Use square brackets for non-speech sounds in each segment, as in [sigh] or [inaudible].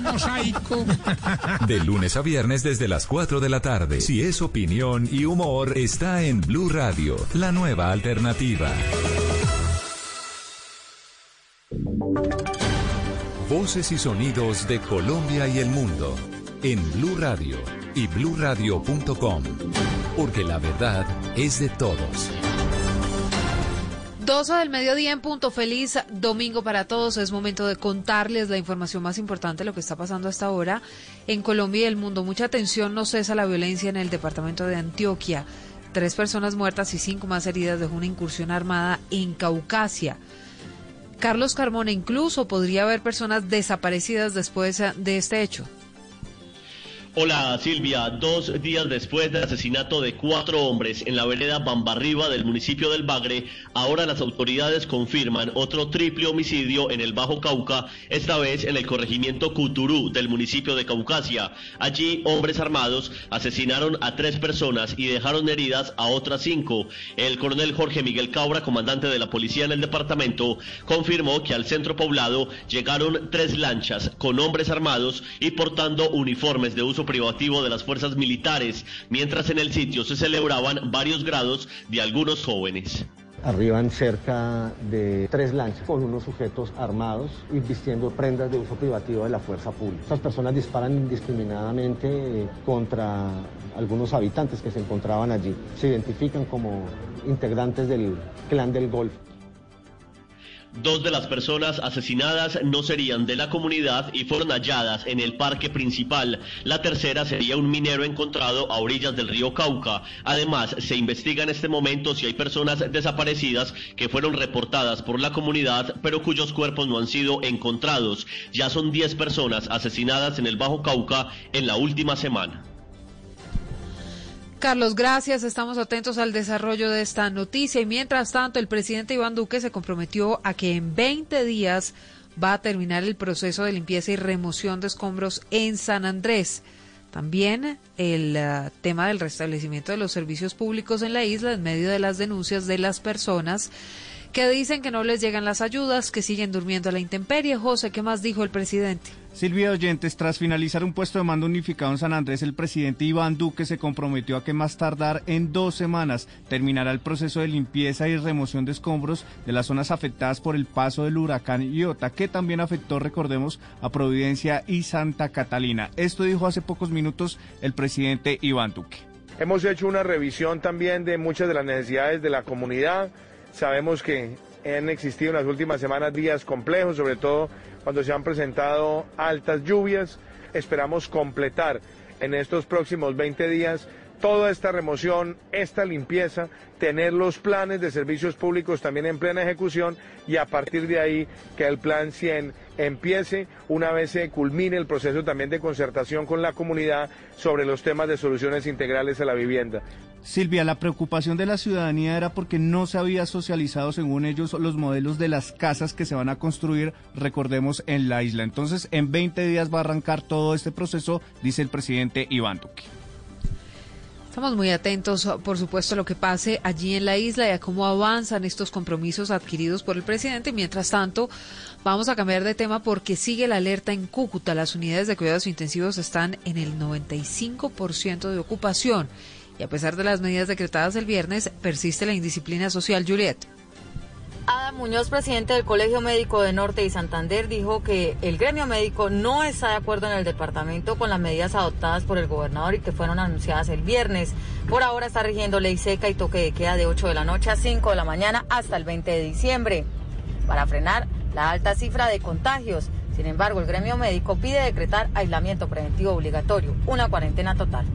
mosaico. De lunes a viernes desde las 4 de la tarde. Si es opinión y humor, está en Blue Radio, la nueva alternativa. Voces y sonidos de Colombia y el mundo en Blue Radio y bluradio.com, porque la verdad es de todos. 12 del mediodía en punto feliz domingo para todos. Es momento de contarles la información más importante lo que está pasando hasta ahora en Colombia y el mundo. Mucha atención, no cesa la violencia en el departamento de Antioquia. Tres personas muertas y cinco más heridas de una incursión armada en Caucasia. Carlos Carmona, incluso podría haber personas desaparecidas después de este hecho. Hola Silvia, dos días después del asesinato de cuatro hombres en la vereda Bambarriba del municipio del Bagre, ahora las autoridades confirman otro triple homicidio en el Bajo Cauca, esta vez en el corregimiento Cuturú del municipio de Caucasia. Allí hombres armados asesinaron a tres personas y dejaron heridas a otras cinco. El coronel Jorge Miguel Cabra, comandante de la policía en el departamento, confirmó que al centro poblado llegaron tres lanchas con hombres armados y portando uniformes de uso privativo de las fuerzas militares, mientras en el sitio se celebraban varios grados de algunos jóvenes. Arriban cerca de tres lanchas con unos sujetos armados y vistiendo prendas de uso privativo de la fuerza pública. Estas personas disparan indiscriminadamente contra algunos habitantes que se encontraban allí. Se identifican como integrantes del clan del Golfo. Dos de las personas asesinadas no serían de la comunidad y fueron halladas en el parque principal. La tercera sería un minero encontrado a orillas del río Cauca. Además, se investiga en este momento si hay personas desaparecidas que fueron reportadas por la comunidad, pero cuyos cuerpos no han sido encontrados. Ya son 10 personas asesinadas en el Bajo Cauca en la última semana. Carlos, gracias. Estamos atentos al desarrollo de esta noticia. Y mientras tanto, el presidente Iván Duque se comprometió a que en 20 días va a terminar el proceso de limpieza y remoción de escombros en San Andrés. También el uh, tema del restablecimiento de los servicios públicos en la isla en medio de las denuncias de las personas que dicen que no les llegan las ayudas, que siguen durmiendo a la intemperie. José, ¿qué más dijo el presidente? Silvia Oyentes, tras finalizar un puesto de mando unificado en San Andrés, el presidente Iván Duque se comprometió a que más tardar en dos semanas terminará el proceso de limpieza y remoción de escombros de las zonas afectadas por el paso del huracán Iota, que también afectó, recordemos, a Providencia y Santa Catalina. Esto dijo hace pocos minutos el presidente Iván Duque. Hemos hecho una revisión también de muchas de las necesidades de la comunidad. Sabemos que han existido en las últimas semanas días complejos, sobre todo cuando se han presentado altas lluvias. Esperamos completar en estos próximos 20 días toda esta remoción, esta limpieza, tener los planes de servicios públicos también en plena ejecución y a partir de ahí que el plan 100 empiece una vez se culmine el proceso también de concertación con la comunidad sobre los temas de soluciones integrales a la vivienda. Silvia, la preocupación de la ciudadanía era porque no se había socializado, según ellos, los modelos de las casas que se van a construir, recordemos, en la isla. Entonces, en 20 días va a arrancar todo este proceso, dice el presidente Iván Duque. Estamos muy atentos, por supuesto, a lo que pase allí en la isla y a cómo avanzan estos compromisos adquiridos por el presidente. Mientras tanto, vamos a cambiar de tema porque sigue la alerta en Cúcuta. Las unidades de cuidados intensivos están en el 95% de ocupación y a pesar de las medidas decretadas el viernes, persiste la indisciplina social. Juliet. Ada Muñoz, presidente del Colegio Médico de Norte y Santander, dijo que el gremio médico no está de acuerdo en el departamento con las medidas adoptadas por el gobernador y que fueron anunciadas el viernes. Por ahora está rigiendo ley seca y toque de queda de 8 de la noche a 5 de la mañana hasta el 20 de diciembre para frenar la alta cifra de contagios. Sin embargo, el gremio médico pide decretar aislamiento preventivo obligatorio, una cuarentena total.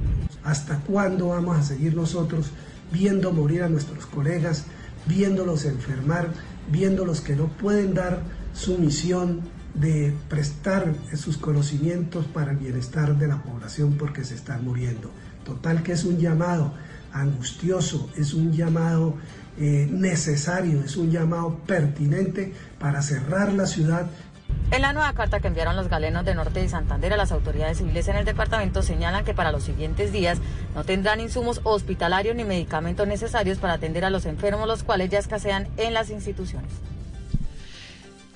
¿Hasta cuándo vamos a seguir nosotros viendo morir a nuestros colegas, viéndolos enfermar, viéndolos que no pueden dar su misión de prestar sus conocimientos para el bienestar de la población porque se están muriendo? Total que es un llamado angustioso, es un llamado eh, necesario, es un llamado pertinente para cerrar la ciudad en la nueva carta que enviaron los galenos de Norte y Santander a las autoridades civiles en el departamento señalan que para los siguientes días no tendrán insumos hospitalarios ni medicamentos necesarios para atender a los enfermos, los cuales ya escasean en las instituciones.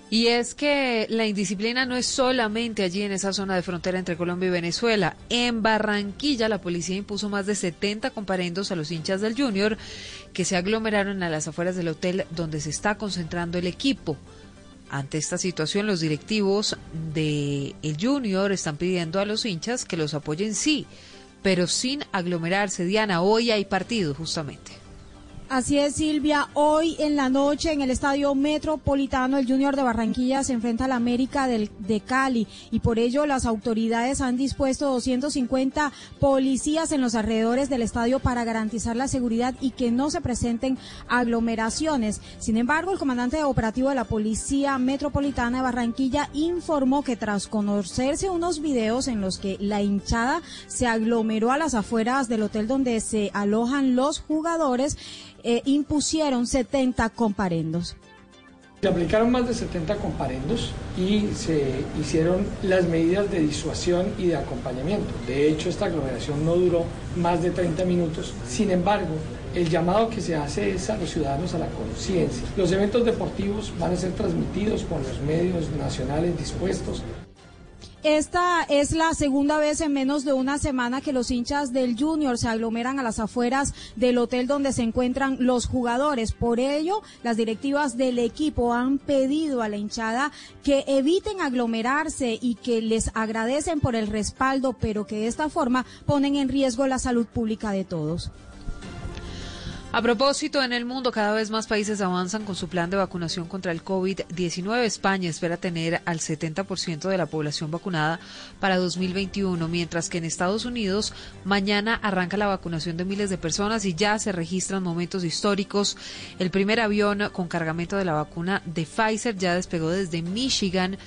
Y es que la indisciplina no es solamente allí en esa zona de frontera entre Colombia y Venezuela. En Barranquilla la policía impuso más de 70 comparendos a los hinchas del Junior que se aglomeraron a las afueras del hotel donde se está concentrando el equipo. Ante esta situación, los directivos de el Junior están pidiendo a los hinchas que los apoyen sí, pero sin aglomerarse. Diana, hoy hay partido justamente. Así es, Silvia. Hoy en la noche en el Estadio Metropolitano, el Junior de Barranquilla se enfrenta al América del, de Cali y por ello las autoridades han dispuesto 250 policías en los alrededores del estadio para garantizar la seguridad y que no se presenten aglomeraciones. Sin embargo, el comandante operativo de la Policía Metropolitana de Barranquilla informó que tras conocerse unos videos en los que la hinchada se aglomeró a las afueras del hotel donde se alojan los jugadores, eh, impusieron 70 comparendos. Se aplicaron más de 70 comparendos y se hicieron las medidas de disuasión y de acompañamiento. De hecho, esta aglomeración no duró más de 30 minutos. Sin embargo, el llamado que se hace es a los ciudadanos a la conciencia. Los eventos deportivos van a ser transmitidos por los medios nacionales dispuestos. Esta es la segunda vez en menos de una semana que los hinchas del Junior se aglomeran a las afueras del hotel donde se encuentran los jugadores. Por ello, las directivas del equipo han pedido a la hinchada que eviten aglomerarse y que les agradecen por el respaldo, pero que de esta forma ponen en riesgo la salud pública de todos. A propósito, en el mundo cada vez más países avanzan con su plan de vacunación contra el COVID-19. España espera tener al 70% de la población vacunada para 2021, mientras que en Estados Unidos mañana arranca la vacunación de miles de personas y ya se registran momentos históricos. El primer avión con cargamento de la vacuna de Pfizer ya despegó desde Michigan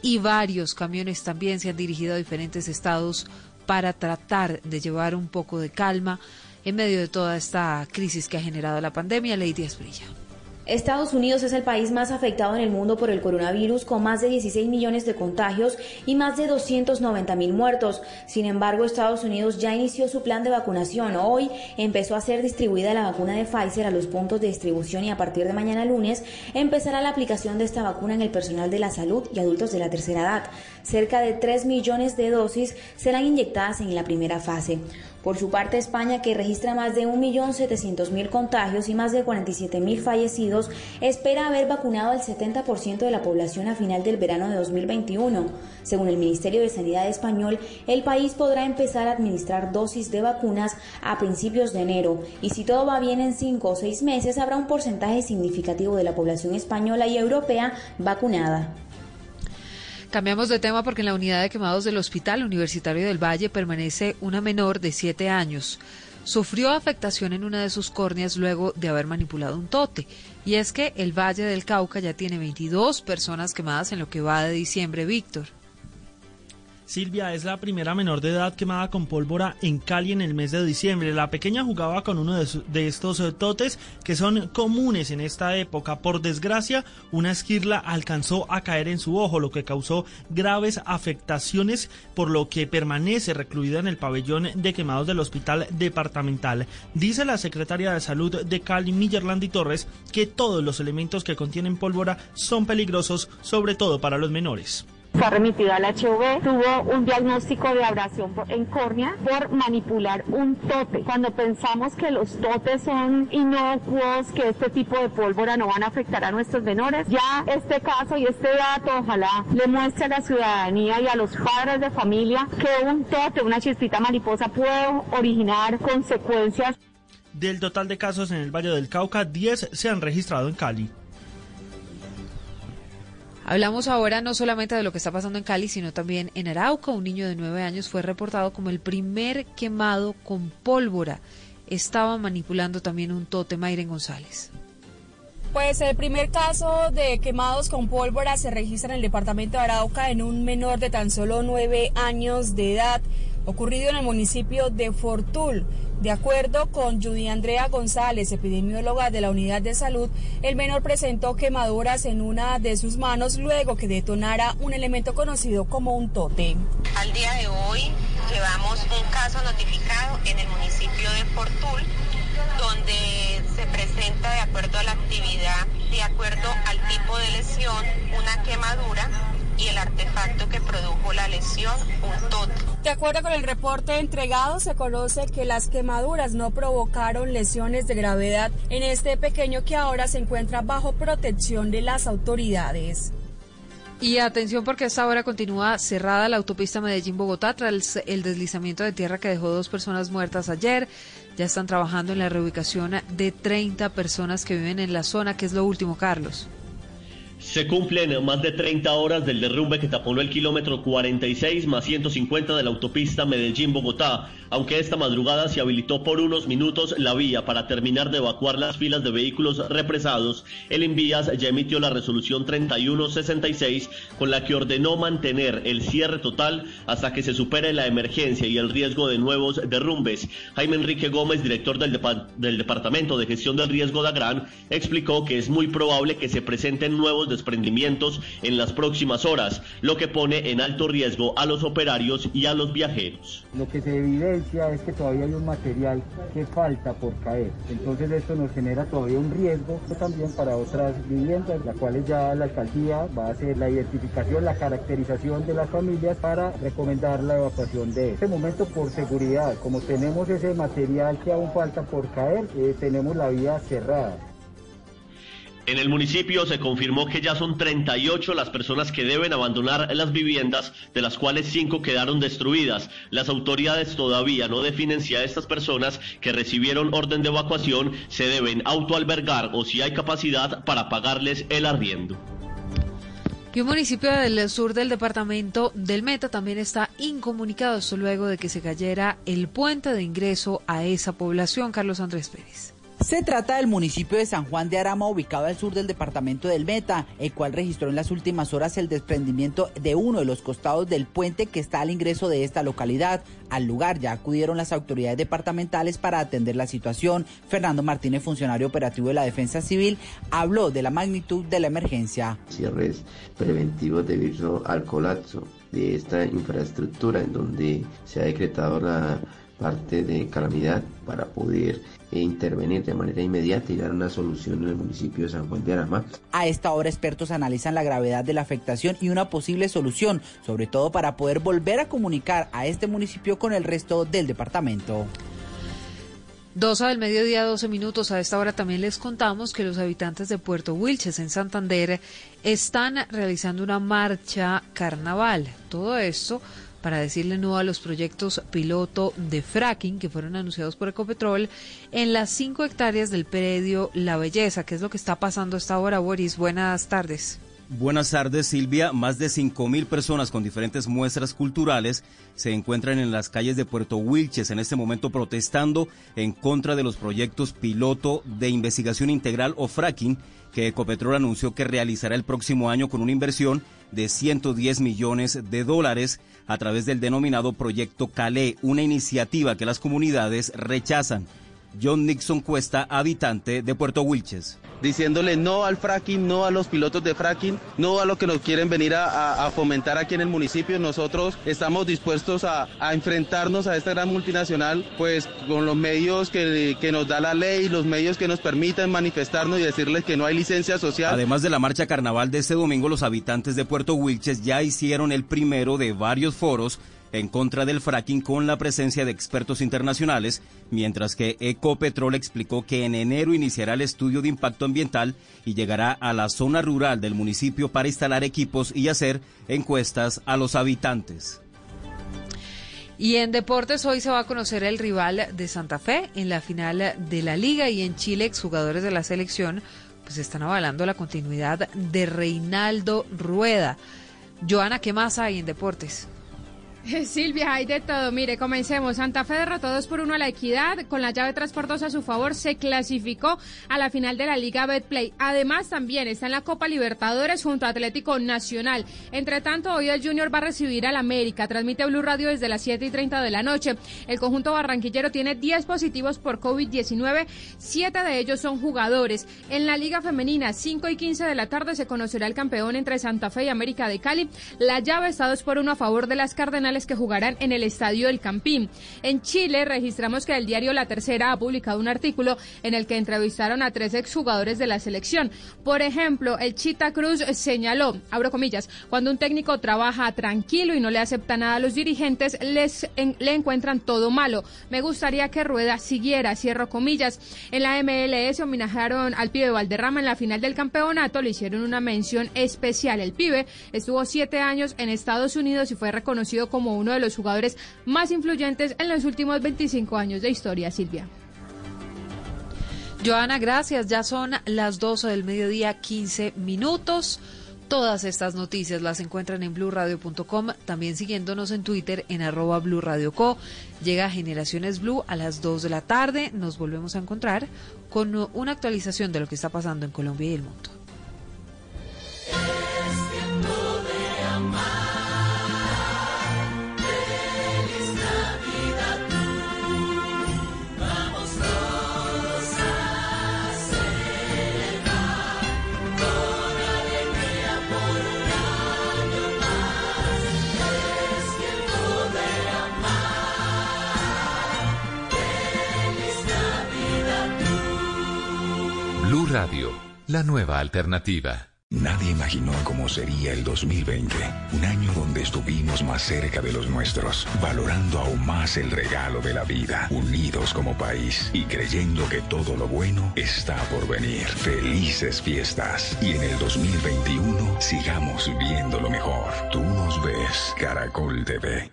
y varios camiones también se han dirigido a diferentes estados para tratar de llevar un poco de calma en medio de toda esta crisis que ha generado la pandemia. Lady Esbrilla. Estados Unidos es el país más afectado en el mundo por el coronavirus, con más de 16 millones de contagios y más de 290 mil muertos. Sin embargo, Estados Unidos ya inició su plan de vacunación. Hoy empezó a ser distribuida la vacuna de Pfizer a los puntos de distribución y a partir de mañana lunes empezará la aplicación de esta vacuna en el personal de la salud y adultos de la tercera edad. Cerca de 3 millones de dosis serán inyectadas en la primera fase. Por su parte, España, que registra más de 1.700.000 contagios y más de 47.000 fallecidos, espera haber vacunado al 70% de la población a final del verano de 2021. Según el Ministerio de Sanidad español, el país podrá empezar a administrar dosis de vacunas a principios de enero y si todo va bien en cinco o seis meses habrá un porcentaje significativo de la población española y europea vacunada. Cambiamos de tema porque en la unidad de quemados del Hospital Universitario del Valle permanece una menor de siete años. Sufrió afectación en una de sus córneas luego de haber manipulado un tote. Y es que el Valle del Cauca ya tiene 22 personas quemadas en lo que va de diciembre, Víctor. Silvia es la primera menor de edad quemada con pólvora en Cali en el mes de diciembre. La pequeña jugaba con uno de, estos eh, totes que son comunes en esta época. Por desgracia, una esquirla alcanzó a caer en su ojo, lo que causó graves afectaciones, por lo que permanece recluida en el pabellón de quemados del hospital departamental. Dice la secretaria de salud de Cali, Millerlandi Torres, que todos los elementos que contienen pólvora son peligrosos, sobre todo para los menores. Fue remitido al HV, tuvo un diagnóstico de abrasión en córnea por manipular un tote. Cuando pensamos que los totes son inocuos, que este tipo de pólvora no van a afectar a nuestros menores, ya este caso y este dato ojalá le muestre a la ciudadanía y a los padres de familia que un tote, una chispita mariposa puede originar consecuencias. Del total de casos en el Valle del Cauca, 10 se han registrado en Cali. Hablamos ahora no solamente de lo que está pasando en Cali, sino también en Arauca. Un niño de nueve años fue reportado como el primer quemado con pólvora. Estaba manipulando también un tote, Mayren González. Pues el primer caso de quemados con pólvora se registra en el departamento de Arauca en un menor de tan solo nueve años de edad ocurrido en el municipio de Fortul. De acuerdo con Judy Andrea González, epidemióloga de la unidad de salud, el menor presentó quemaduras en una de sus manos luego que detonara un elemento conocido como un tote. Al día de hoy llevamos un caso notificado en el municipio de Fortul donde se presenta de acuerdo a la actividad, de acuerdo al tipo de lesión, una quemadura y el artefacto que produjo la lesión, un tote. De acuerdo con el reporte entregado, se conoce que las quemaduras no provocaron lesiones de gravedad en este pequeño que ahora se encuentra bajo protección de las autoridades. Y atención porque a esta hora continúa cerrada la autopista Medellín-Bogotá tras el deslizamiento de tierra que dejó dos personas muertas ayer. Ya están trabajando en la reubicación de 30 personas que viven en la zona, que es lo último, Carlos. Se cumplen más de 30 horas del derrumbe que taponó el kilómetro 46 más 150 de la autopista Medellín-Bogotá, aunque esta madrugada se habilitó por unos minutos la vía para terminar de evacuar las filas de vehículos represados. El Envías ya emitió la resolución 3166 con la que ordenó mantener el cierre total hasta que se supere la emergencia y el riesgo de nuevos derrumbes. Jaime Enrique Gómez, director del, Departamento de Gestión del Riesgo de Agrán, explicó que es muy probable que se presenten nuevos desprendimientos en las próximas horas, lo que pone en alto riesgo a los operarios y a los viajeros. Lo que se evidencia es que todavía hay un material que falta por caer, entonces esto nos genera todavía un riesgo también para otras viviendas, las cuales ya la alcaldía va a hacer la identificación, la caracterización de las familias para recomendar la evacuación de este momento por seguridad. Como tenemos ese material que aún falta por caer, eh, tenemos la vía cerrada. En el municipio se confirmó que ya son 38 las personas que deben abandonar las viviendas, de las cuales 5 quedaron destruidas. Las autoridades todavía no definen si a estas personas que recibieron orden de evacuación se deben autoalbergar o si hay capacidad para pagarles el arriendo. Y un municipio del sur del departamento del Meta también está incomunicado, esto luego de que se cayera el puente de ingreso a esa población. Carlos Andrés Pérez. Se trata del municipio de San Juan de Arama, ubicado al sur del departamento del Meta, el cual registró en las últimas horas el desprendimiento de uno de los costados del puente que está al ingreso de esta localidad. Al lugar ya acudieron las autoridades departamentales para atender la situación. Fernando Martínez, funcionario operativo de la Defensa Civil, habló de la magnitud de la emergencia. Cierres preventivos debido al colapso de esta infraestructura en donde se ha decretado la parte de calamidad para poder eh, intervenir de manera inmediata y dar una solución en el municipio de San Juan de Arama. A esta hora expertos analizan la gravedad de la afectación y una posible solución, sobre todo para poder volver a comunicar a este municipio con el resto del departamento. 12 del mediodía, 12 minutos. A esta hora también les contamos que los habitantes de Puerto Wilches, en Santander, están realizando una marcha carnaval. Todo esto para decirle no a los proyectos piloto de fracking que fueron anunciados por Ecopetrol en las cinco hectáreas del predio La Belleza. ¿Qué es lo que está pasando hasta ahora, Boris? Buenas tardes. Buenas tardes, Silvia. Más de 5.000 personas con diferentes muestras culturales se encuentran en las calles de Puerto Wilches en este momento protestando en contra de los proyectos piloto de investigación integral o fracking que Ecopetrol anunció que realizará el próximo año con una inversión de 110 millones de dólares a través del denominado Proyecto Calé, una iniciativa que las comunidades rechazan. John Nixon Cuesta, habitante de Puerto Wilches. Diciéndole no al fracking, no a los pilotos de fracking, no a lo que nos quieren venir a, fomentar aquí en el municipio. Nosotros estamos dispuestos a, enfrentarnos a esta gran multinacional, pues con los medios que, que, nos da la ley, los medios que nos permiten manifestarnos y decirles que no hay licencia social. Además de la marcha carnaval de este domingo, los habitantes de Puerto Wilches ya hicieron el primero de varios foros en contra del fracking con la presencia de expertos internacionales, mientras que Ecopetrol explicó que en enero iniciará el estudio de impacto ambiental y llegará a la zona rural del municipio para instalar equipos y hacer encuestas a los habitantes. Y en deportes hoy se va a conocer el rival de Santa Fe en la final de la liga y en Chile exjugadores de la selección pues están avalando la continuidad de Reinaldo Rueda. Joana, ¿qué más hay en deportes? [laughs] Silvia, hay de todo. Mire, comencemos. Santa Fe derrotó 2 por 1 a la Equidad. Con la llave 3 por 2 a su favor, se clasificó a la final de la Liga Betplay. Además, también está en la Copa Libertadores junto a Atlético Nacional. Entre tanto, hoy el Junior va a recibir al América. Transmite Blue Radio desde las 7 y 30 de la noche. El conjunto barranquillero tiene 10 positivos por COVID-19. 7 de ellos son jugadores. En la Liga Femenina, 5 y 15 de la tarde, se conocerá el campeón entre Santa Fe y América de Cali. La llave está 2 por 1 a favor de las Cardenales que jugarán en el Estadio del Campín. En Chile registramos que el diario La Tercera ha publicado un artículo en el que entrevistaron a tres exjugadores de la selección. Por ejemplo, el Chita Cruz señaló, abro comillas, cuando un técnico trabaja tranquilo y no le acepta nada a los dirigentes, les le encuentran todo malo. Me gustaría que Rueda siguiera, cierro comillas. En la MLS homenajearon al pibe Valderrama en la final del campeonato, le hicieron una mención especial. El pibe estuvo siete años en Estados Unidos y fue reconocido como uno de los jugadores más influyentes en los últimos 25 años de historia, Silvia. Joana, gracias. Ya son las 12 del mediodía, 15 minutos. Todas estas noticias las encuentran en blurradio.com, también siguiéndonos en Twitter en arroba blurradioco. Llega Generaciones Blue a las 2 de la tarde. Nos volvemos a encontrar con una actualización de lo que está pasando en Colombia y el mundo. La nueva alternativa. Nadie imaginó cómo sería el 2020, un año donde estuvimos más cerca de los nuestros, valorando aún más el regalo de la vida, unidos como país y creyendo que todo lo bueno está por venir. Felices fiestas y en el 2021 sigamos viendo lo mejor. Tú nos ves, Caracol TV.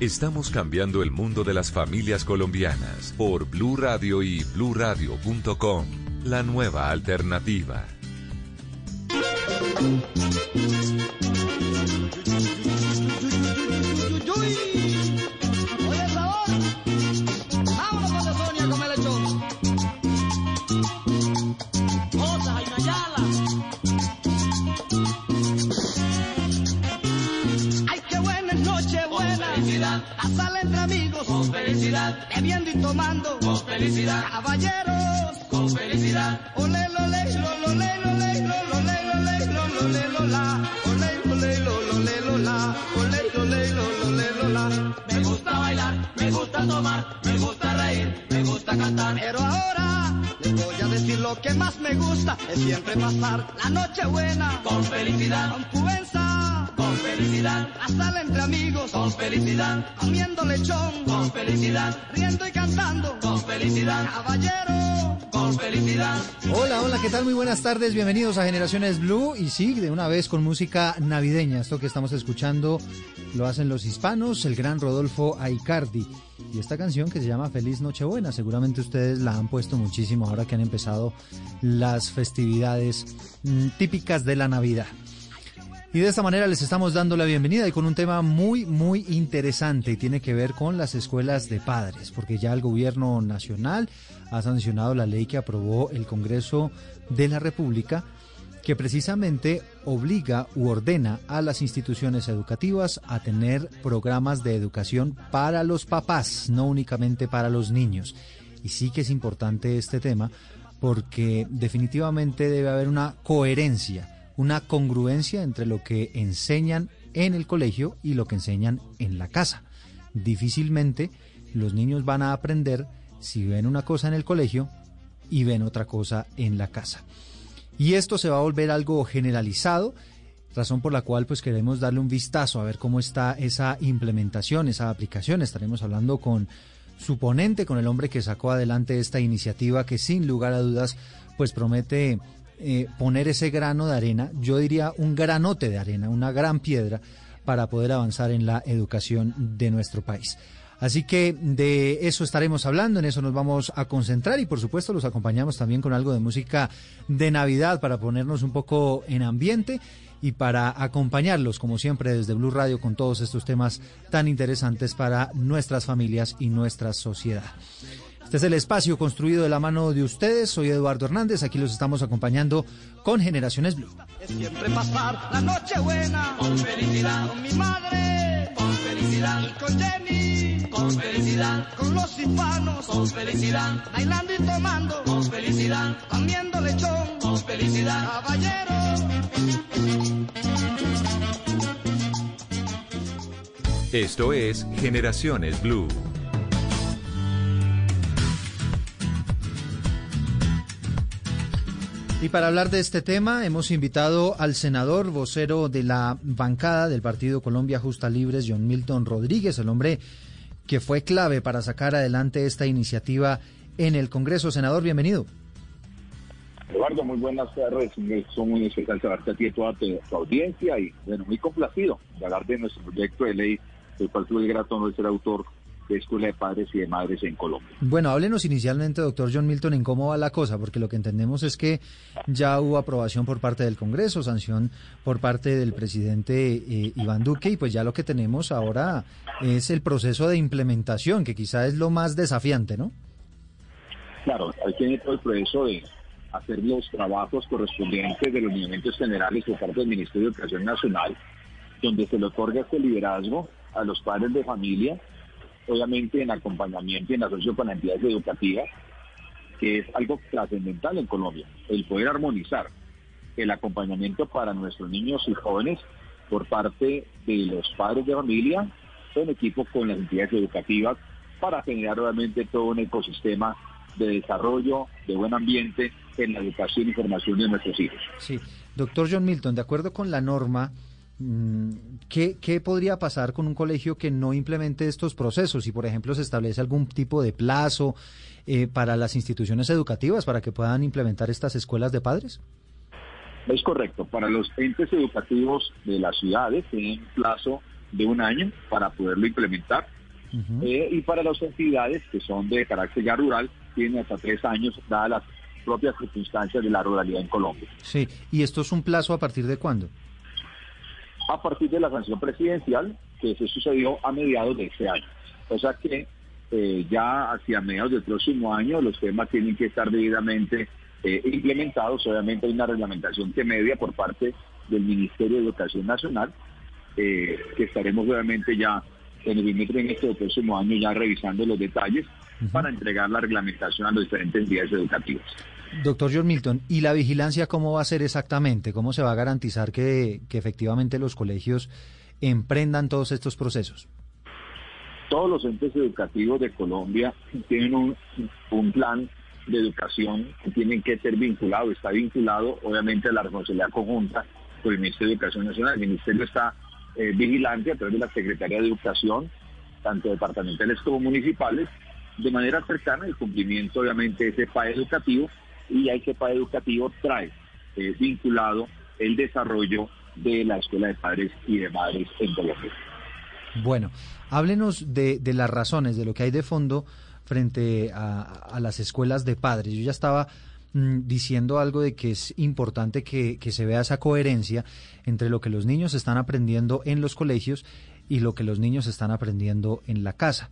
Estamos cambiando el mundo de las familias colombianas por Blue Radio y bluradio.com. La nueva alternativa. Felicidad, bebiendo y tomando, con felicidad, caballeros, con felicidad, ole, ole, ole, ole, ole, ole, lo, ole, lola, ole, ole, ole, lola, ole, ole, ole, lola. Me gusta bailar, me gusta tomar, me gusta reír, me gusta cantar, pero ahora les voy a decir lo que más me gusta, es siempre pasar la noche buena, con felicidad, con cubenza, felicidad, a sala entre amigos, con felicidad, comiendo lechón, con felicidad, riendo y cantando, con felicidad, caballero, con felicidad. Hola, hola, ¿qué tal? Muy buenas tardes, bienvenidos a Generaciones Blue y sí, de una vez con música navideña. Esto que estamos escuchando lo hacen los hispanos, el gran Rodolfo Aicardi. Y esta canción que se llama Feliz Nochebuena, seguramente ustedes la han puesto muchísimo ahora que han empezado las festividades mm, típicas de la Navidad. Y de esta manera les estamos dando la bienvenida y con un tema muy, muy interesante y tiene que ver con las escuelas de padres, porque ya el gobierno nacional ha sancionado la ley que aprobó el Congreso de la República que precisamente obliga u ordena a las instituciones educativas a tener programas de educación para los papás, no únicamente para los niños. Y sí que es importante este tema porque definitivamente debe haber una coherencia una congruencia entre lo que enseñan en el colegio y lo que enseñan en la casa. Difícilmente los niños van a aprender si ven una cosa en el colegio y ven otra cosa en la casa. Y esto se va a volver algo generalizado, razón por la cual pues queremos darle un vistazo a ver cómo está esa implementación, esa aplicación. Estaremos hablando con su ponente, con el hombre que sacó adelante esta iniciativa que sin lugar a dudas pues promete eh, poner ese grano de arena, yo diría un granote de arena, una gran piedra para poder avanzar en la educación de nuestro país. Así que de eso estaremos hablando, en eso nos vamos a concentrar y por supuesto los acompañamos también con algo de música de Navidad para ponernos un poco en ambiente y para acompañarlos como siempre desde Blue Radio con todos estos temas tan interesantes para nuestras familias y nuestra sociedad. Este es el espacio construido de la mano de ustedes. Soy Eduardo Hernández. Aquí los estamos acompañando con Generaciones Blue. siempre pasar la noche buena con felicidad con mi madre con felicidad y con Jenny con felicidad con los hispanos con felicidad bailando y tomando con felicidad comiendo lechón con felicidad caballeros Esto es Generaciones Blue. Y para hablar de este tema hemos invitado al senador vocero de la bancada del Partido Colombia Justa Libres, John Milton Rodríguez, el hombre que fue clave para sacar adelante esta iniciativa en el Congreso. Senador, bienvenido. Eduardo, muy buenas tardes. Son muy especial saberte a ti toda tu audiencia y bueno, muy complacido de hablar de nuestro proyecto de ley, del cual tuve el grato de ser autor de Escuela de Padres y de Madres en Colombia. Bueno, háblenos inicialmente, doctor John Milton, en cómo va la cosa, porque lo que entendemos es que ya hubo aprobación por parte del Congreso, sanción por parte del presidente eh, Iván Duque, y pues ya lo que tenemos ahora es el proceso de implementación, que quizá es lo más desafiante, ¿no? Claro, hay que todo el proceso de hacer los trabajos correspondientes de los lineamientos generales por parte del Ministerio de Educación Nacional, donde se le otorga este liderazgo a los padres de familia obviamente en acompañamiento y en asociación con las entidades educativas, que es algo trascendental en Colombia, el poder armonizar el acompañamiento para nuestros niños y jóvenes por parte de los padres de familia en equipo con las entidades educativas para generar obviamente todo un ecosistema de desarrollo, de buen ambiente en la educación y formación de nuestros hijos. Sí, doctor John Milton, de acuerdo con la norma, ¿Qué, ¿Qué podría pasar con un colegio que no implemente estos procesos? Si, por ejemplo, se establece algún tipo de plazo eh, para las instituciones educativas para que puedan implementar estas escuelas de padres? Es correcto. Para los entes educativos de las ciudades tienen un plazo de un año para poderlo implementar. Eh, y para las entidades que son de carácter ya rural tienen hasta tres años, dadas las propias circunstancias de la ruralidad en Colombia. Sí, ¿y esto es un plazo a partir de cuándo? A partir de la sanción presidencial que se sucedió a mediados de este año. O sea que eh, ya hacia mediados del próximo año los temas tienen que estar debidamente eh, implementados. Obviamente hay una reglamentación que media por parte del Ministerio de Educación Nacional, eh, que estaremos obviamente ya en el trimestre del próximo año ya revisando los detalles para entregar la reglamentación a las diferentes entidades educativas. Doctor John Milton, ¿y la vigilancia cómo va a ser exactamente? ¿Cómo se va a garantizar que, efectivamente los colegios emprendan todos estos procesos? Todos los entes educativos de Colombia tienen un, un plan de educación que tienen que ser vinculado, está vinculado obviamente a la responsabilidad conjunta con el Ministerio de Educación Nacional. El Ministerio está eh, vigilante a través de la Secretaría de Educación, tanto departamentales como municipales, de manera cercana el cumplimiento obviamente de ese PAE educativo y hay que PAE educativo trae eh, vinculado el desarrollo de la escuela de padres y de madres en Colombia. Bueno, háblenos de, las razones, de lo que hay de fondo frente a, las escuelas de padres. Yo ya estaba mm, diciendo algo de que es importante que, que se vea esa coherencia entre lo que los niños están aprendiendo en los colegios y lo que los niños están aprendiendo en la casa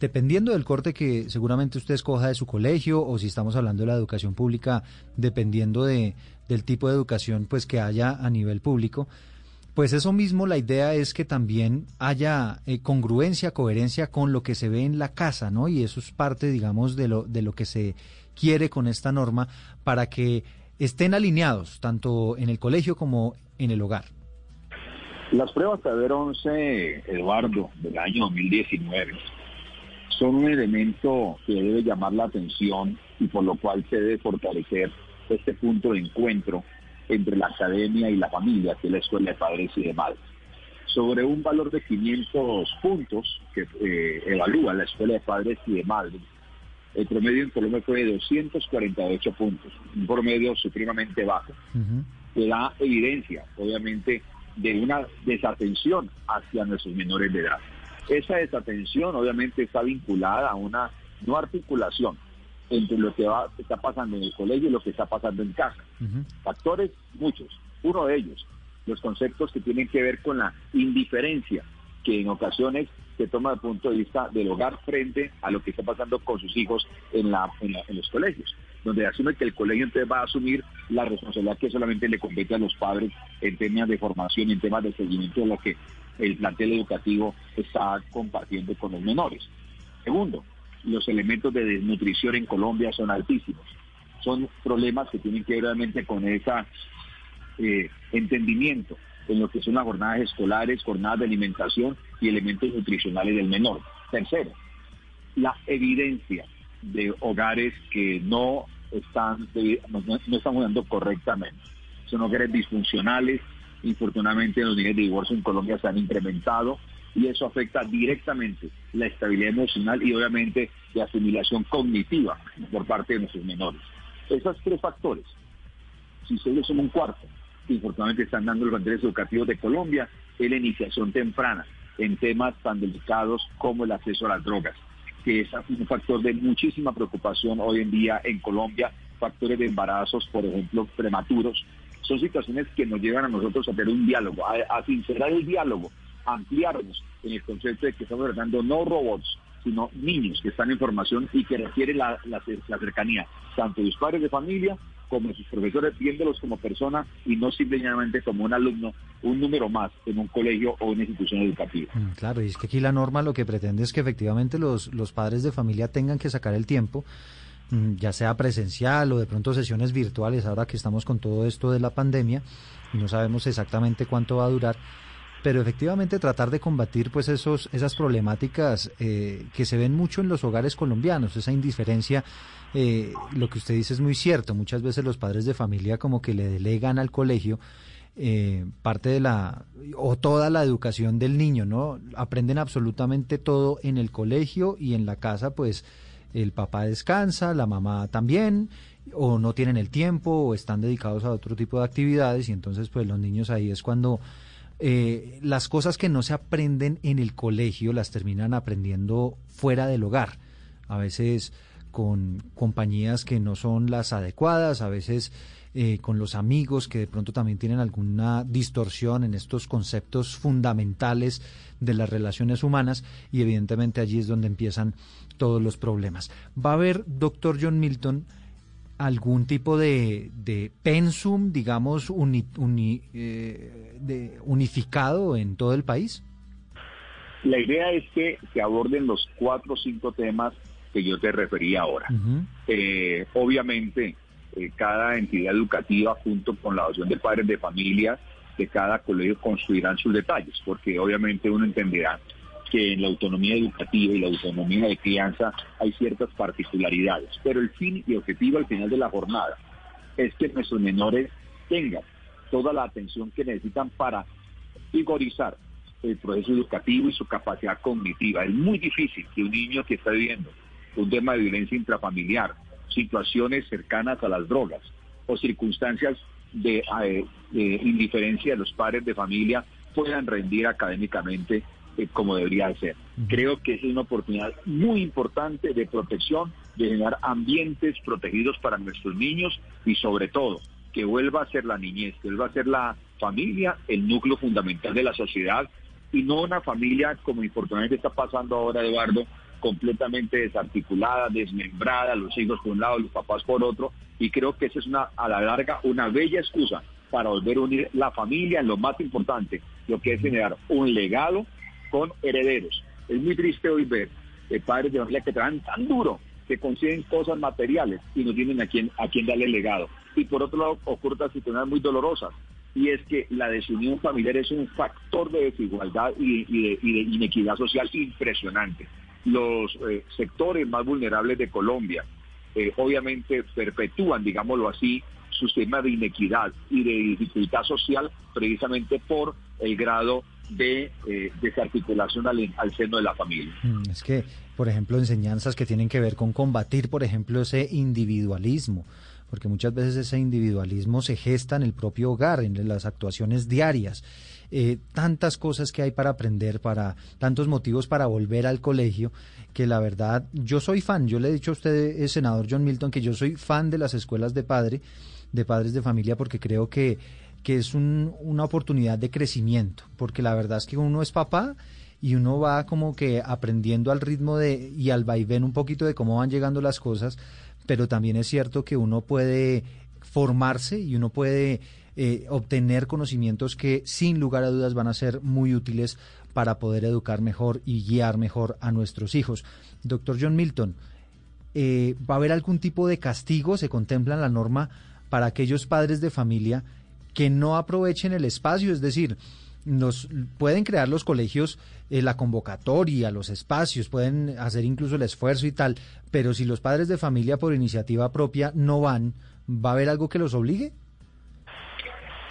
dependiendo del corte que seguramente usted escoja de su colegio o si estamos hablando de la educación pública, dependiendo de, del tipo de educación pues que haya a nivel público, pues eso mismo la idea es que también haya eh, congruencia, coherencia con lo que se ve en la casa, ¿no? Y eso es parte, digamos, de lo, de lo que se quiere con esta norma para que estén alineados tanto en el colegio como en el hogar. Las pruebas ver 11, Eduardo, del año 2019 son un elemento que debe llamar la atención y por lo cual se debe fortalecer este punto de encuentro entre la academia y la familia, que es la escuela de padres y de madres. Sobre un valor de 500 puntos que eh, evalúa la escuela de padres y de madres, el promedio en Colombia fue de 248 puntos, un promedio supremamente bajo, que da evidencia, obviamente, de una desatención hacia nuestros menores de edad. Esa desatención, obviamente, está vinculada a una no articulación entre lo que va, está pasando en el colegio y lo que está pasando en casa. Factores muchos. Uno de ellos, los conceptos que tienen que ver con la indiferencia, que en ocasiones se toma desde el punto de vista del hogar frente a lo que está pasando con sus hijos en, la, en, los colegios, donde asume que el colegio entonces va a asumir la responsabilidad que solamente le compete a los padres en temas de formación, en temas de seguimiento de lo que el plantel educativo está compartiendo con los menores. Segundo, los elementos de desnutrición en Colombia son altísimos. Son problemas que tienen que ver realmente con ese eh, entendimiento en lo que son las jornadas escolares, jornadas de alimentación y elementos nutricionales del menor. Tercero, la evidencia de hogares que no están, no, están jugando correctamente. Son hogares disfuncionales. Infortunadamente los niveles de divorcio en Colombia se han incrementado y eso afecta directamente la estabilidad emocional y obviamente la asimilación cognitiva por parte de nuestros menores. Esos tres factores, si solo son un cuarto, infortunadamente están dando los banderas educativos de Colombia, es la iniciación temprana en temas tan delicados como el acceso a las drogas, que es un factor de muchísima preocupación hoy en día en Colombia, factores de embarazos, por ejemplo, prematuros. Son situaciones que nos llevan a nosotros a tener un diálogo, a, sincerar el diálogo, a ampliarnos en el concepto de que estamos tratando no robots, sino niños que están en formación y que requieren la, cercanía tanto de sus padres de familia como sus profesores, viéndolos como persona y no simplemente como un alumno, un número más en un colegio o una institución educativa. Mm, claro, y es que aquí la norma lo que pretende es que efectivamente los, padres de familia tengan que sacar el tiempo, ya sea presencial o de pronto sesiones virtuales, ahora que estamos con todo esto de la pandemia y no sabemos exactamente cuánto va a durar pero efectivamente tratar de combatir pues esos esas problemáticas eh, que se ven mucho en los hogares colombianos esa indiferencia eh, lo que usted dice es muy cierto muchas veces los padres de familia como que le delegan al colegio eh, parte de la o toda la educación del niño no aprenden absolutamente todo en el colegio y en la casa pues el papá descansa la mamá también o no tienen el tiempo o están dedicados a otro tipo de actividades y entonces pues los niños ahí es cuando eh, las cosas que no se aprenden en el colegio las terminan aprendiendo fuera del hogar. A veces con compañías que no son las adecuadas, a veces eh, con los amigos que de pronto también tienen alguna distorsión en estos conceptos fundamentales de las relaciones humanas y evidentemente allí es donde empiezan todos los problemas. Va a haber, doctor John Milton, algún tipo de, de pensum, digamos, eh, de unificado en todo el país? La idea es que se aborden los cuatro o cinco temas que yo te refería ahora. Eh, obviamente, eh, cada entidad educativa, junto con la adopción de padres de familia, de cada colegio construirán sus detalles, porque obviamente uno entenderá que en la autonomía educativa y la autonomía de crianza hay ciertas particularidades, pero el fin y objetivo al final de la jornada es que nuestros menores tengan toda la atención que necesitan para vigorizar el proceso educativo y su capacidad cognitiva. Es muy difícil que un niño que está viviendo un tema de violencia intrafamiliar, situaciones cercanas a las drogas o circunstancias de, eh, de indiferencia de los padres de familia puedan rendir académicamente eh, como debería ser. Creo que es una oportunidad muy importante de protección, de generar ambientes protegidos para nuestros niños y sobre todo que vuelva a ser la niñez, que vuelva a ser la familia el núcleo fundamental de la sociedad y no una familia como infortunadamente está pasando ahora, Eduardo, completamente desarticulada, desmembrada, los hijos por un lado, los papás por otro, y creo que esa es una, a la larga una bella excusa para volver a unir la familia en lo más importante, lo que es generar un legado con herederos. Es muy triste hoy ver eh, padres de familia que trabajan tan duro, que consiguen cosas materiales y no tienen a quien, a quien darle legado. Y por otro lado, ocurren situaciones muy dolorosas, y es que la desunión familiar es un factor de desigualdad y, de, inequidad social impresionante. Los eh, sectores más vulnerables de Colombia eh, obviamente perpetúan, digámoslo así, su sistema de inequidad y de dificultad social precisamente por el grado de eh, desarticulación al, al, seno de la familia. Mm, es que, por ejemplo, enseñanzas que tienen que ver con combatir, por ejemplo, ese individualismo, porque muchas veces ese individualismo se gesta en el propio hogar, en las actuaciones diarias. Eh, tantas cosas que hay para aprender, para tantos motivos para volver al colegio, que la verdad yo soy fan. Yo le he dicho a usted, eh, senador John Milton, que yo soy fan de las escuelas de padre, de padres de familia, porque creo que que es una oportunidad de crecimiento, porque la verdad es que uno es papá y uno va como que aprendiendo al ritmo de y al vaivén un poquito de cómo van llegando las cosas, pero también es cierto que uno puede formarse y uno puede eh, obtener conocimientos que sin lugar a dudas van a ser muy útiles para poder educar mejor y guiar mejor a nuestros hijos. Doctor John Milton, eh, ¿va a haber algún tipo de castigo? ¿Se contempla en la norma para aquellos padres de familia que no aprovechen el espacio, es decir, nos pueden crear los colegios eh, la convocatoria, los espacios, pueden hacer incluso el esfuerzo y tal, pero si los padres de familia por iniciativa propia no van, ¿va a haber algo que los obligue?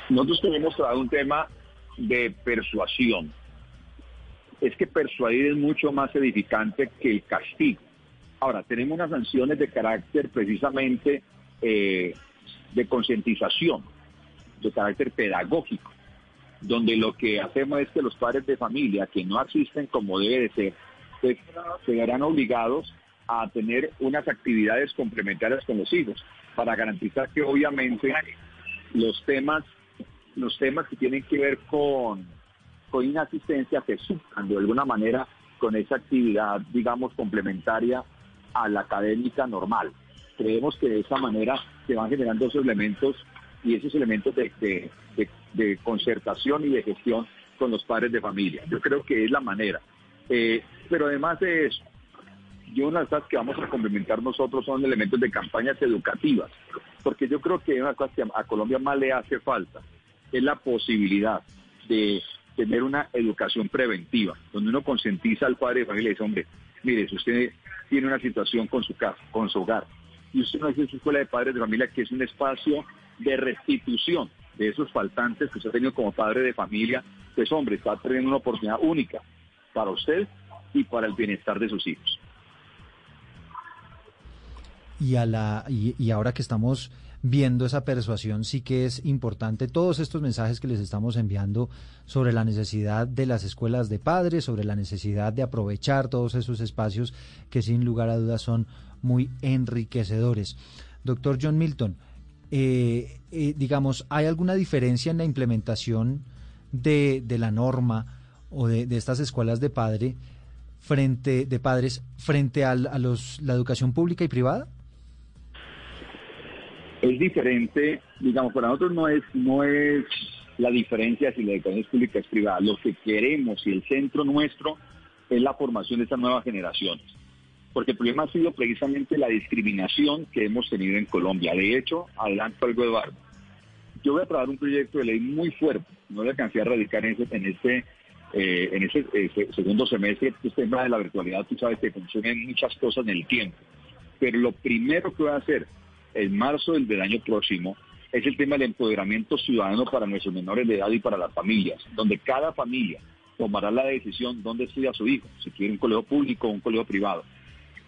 Nosotros tenemos trabajado un tema de persuasión. Es que persuadir es mucho más edificante que el castigo. Ahora, tenemos unas sanciones de carácter precisamente eh, de concientización de carácter pedagógico, donde lo que hacemos es que los padres de familia que no asisten como debe de ser, pues se verán obligados a tener unas actividades complementarias con los hijos para garantizar que obviamente los temas los temas que tienen que ver con, con inasistencia se suplan de alguna manera con esa actividad, digamos, complementaria a la académica normal. Creemos que de esa manera se van generando esos elementos y esos elementos de, concertación y de gestión con los padres de familia. Yo creo que es la manera. Eh, pero además de eso, yo una de las cosas que vamos a complementar nosotros son elementos de campañas educativas, porque yo creo que una cosa que a Colombia más le hace falta es la posibilidad de tener una educación preventiva, donde uno concientiza al padre de familia y dice, hombre, mire, si usted tiene una situación con su casa, con su hogar, y usted no hace su escuela de padres de familia, que es un espacio de restitución de esos faltantes que usted ha tenido como padre de familia, pues hombre, está teniendo una oportunidad única para usted y para el bienestar de sus hijos. Y, a la, y, ahora que estamos viendo esa persuasión, sí que es importante todos estos mensajes que les estamos enviando sobre la necesidad de las escuelas de padres, sobre la necesidad de aprovechar todos esos espacios que sin lugar a dudas son muy enriquecedores. Doctor John Milton, eh, eh, digamos, ¿hay alguna diferencia en la implementación de, la norma o de, estas escuelas de padre frente de padres frente a los, la educación pública y privada? Es diferente, digamos, para nosotros no es no es la diferencia si la educación es pública es privada. Lo que queremos y el centro nuestro es la formación de estas nuevas generaciones porque el problema ha sido precisamente la discriminación que hemos tenido en Colombia. De hecho, adelanto algo, Eduardo. Yo voy a trabajar un proyecto de ley muy fuerte, no le alcancé a radicar en ese, en este, eh, en ese, segundo semestre, este tema de la virtualidad, tú sabes que consumen muchas cosas en el tiempo. Pero lo primero que voy a hacer en marzo del, del año próximo es el tema del empoderamiento ciudadano para nuestros menores de edad y para las familias, donde cada familia tomará la decisión dónde estudia su hijo, si quiere un colegio público o un colegio privado.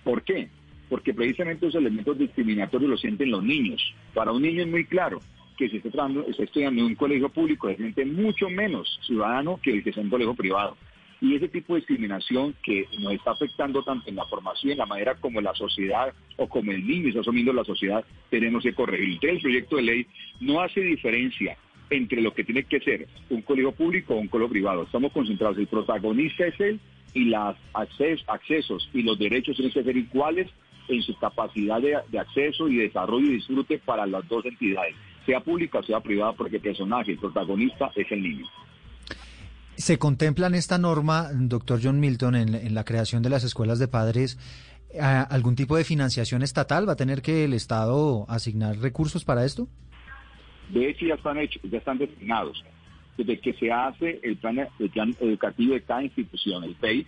¿Por qué? Porque precisamente los elementos discriminatorios los sienten los niños. Para un niño es muy claro que si está, estudiando en un colegio público se siente mucho menos ciudadano que el que está en un colegio privado. Y ese tipo de discriminación que nos está afectando tanto en la formación, en la manera como la sociedad o como el niño está asumiendo la sociedad, tenemos que corregir. El proyecto de ley no hace diferencia entre lo que tiene que ser un colegio público o un colegio privado. Estamos concentrados, el protagonista es él y los accesos y los derechos tienen que ser iguales en su capacidad de, acceso y desarrollo y disfrute para las dos entidades, sea pública o sea privada, porque el personaje, el protagonista es el niño. ¿Se contempla en esta norma, doctor John Milton, en, la creación de las escuelas de padres, algún tipo de financiación estatal? ¿Va a tener que el Estado asignar recursos para esto? De hecho, ya están hechos, ya están designados desde que se hace el plan, educativo de cada institución, el PEI,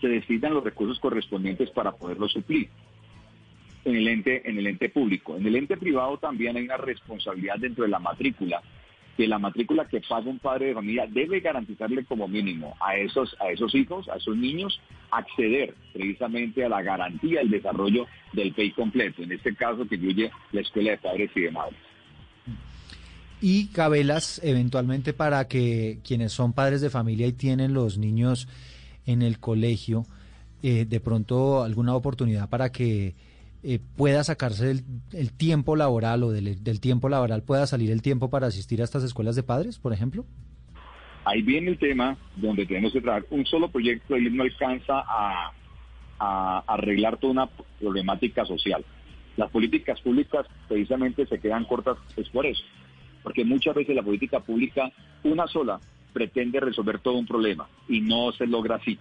se designan los recursos correspondientes para poderlo suplir en el ente en el ente público. En el ente privado también hay una responsabilidad dentro de la matrícula que la matrícula que paga un padre de familia debe garantizarle como mínimo a esos, a esos hijos, a esos niños, acceder precisamente a la garantía del desarrollo del PEI completo, en este caso que incluye la escuela de padres y de madres. Y cabelas eventualmente para que quienes son padres de familia y tienen los niños en el colegio, eh, de pronto alguna oportunidad para que eh, pueda sacarse el, tiempo laboral o del, tiempo laboral pueda salir el tiempo para asistir a estas escuelas de padres, por ejemplo? Ahí viene el tema donde tenemos que trabajar. Un solo proyecto él no alcanza a, arreglar toda una problemática social. Las políticas públicas precisamente se quedan cortas es por eso, porque muchas veces la política pública, una sola, pretende resolver todo un problema y no se logra así.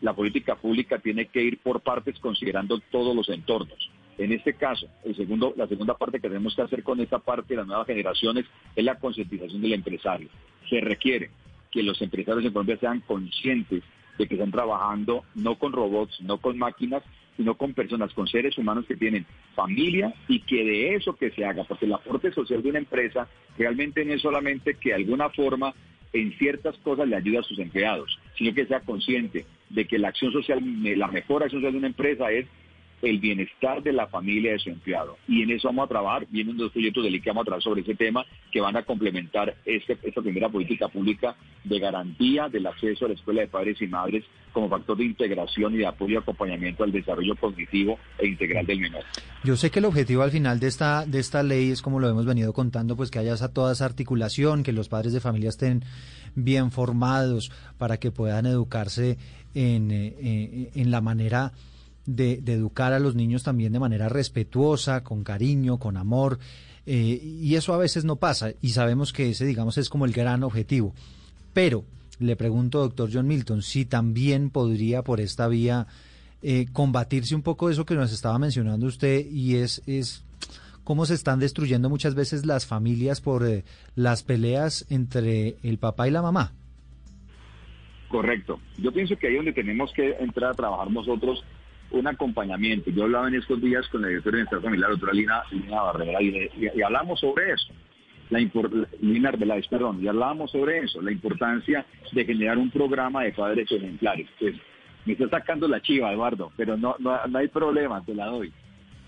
La política pública tiene que ir por partes considerando todos los entornos. En este caso, el segundo, la segunda parte que tenemos que hacer con esta parte de las nuevas generaciones es la concientización del empresario. Se requiere que los empresarios en Colombia sean conscientes de que están trabajando no con robots, no con máquinas, sino con personas, con seres humanos que tienen familia y que de eso que se haga, porque el aporte social de una empresa realmente no es solamente que de alguna forma en ciertas cosas le ayuda a sus empleados, sino que sea consciente de que la acción social, la mejor acción social de una empresa es el bienestar de la familia de su empleado. Y en eso vamos a trabajar, vienen dos proyectos de ley que vamos a trabajar sobre ese tema que van a complementar este, esta primera política pública de garantía del acceso a la escuela de padres y madres como factor de integración y de apoyo y acompañamiento al desarrollo cognitivo e integral del menor. Yo sé que el objetivo al final de esta, de esta ley es, como lo hemos venido contando, pues que haya esa, toda esa articulación, que los padres de familia estén bien formados para que puedan educarse en, eh, eh, en la manera de, educar a los niños también de manera respetuosa, con cariño, con amor, eh, y eso a veces no pasa, y sabemos que ese, digamos, es como el gran objetivo. Pero le pregunto, doctor John Milton, si también podría por esta vía eh, combatirse un poco eso que nos estaba mencionando usted, y es, es cómo se están destruyendo muchas veces las familias por eh, las peleas entre el papá y la mamá. Correcto. Yo pienso que ahí es donde tenemos que entrar a trabajar nosotros un acompañamiento. Yo hablaba en estos días con la directora de Bienestar Familiar, la doctora Lina, Barrera, y, hablamos sobre eso. La Lina Arbeláez, perdón, y hablábamos sobre eso, la importancia de generar un programa de padres ejemplares. Pues me está sacando la chiva, Eduardo, pero no, no, no hay problema, te la doy.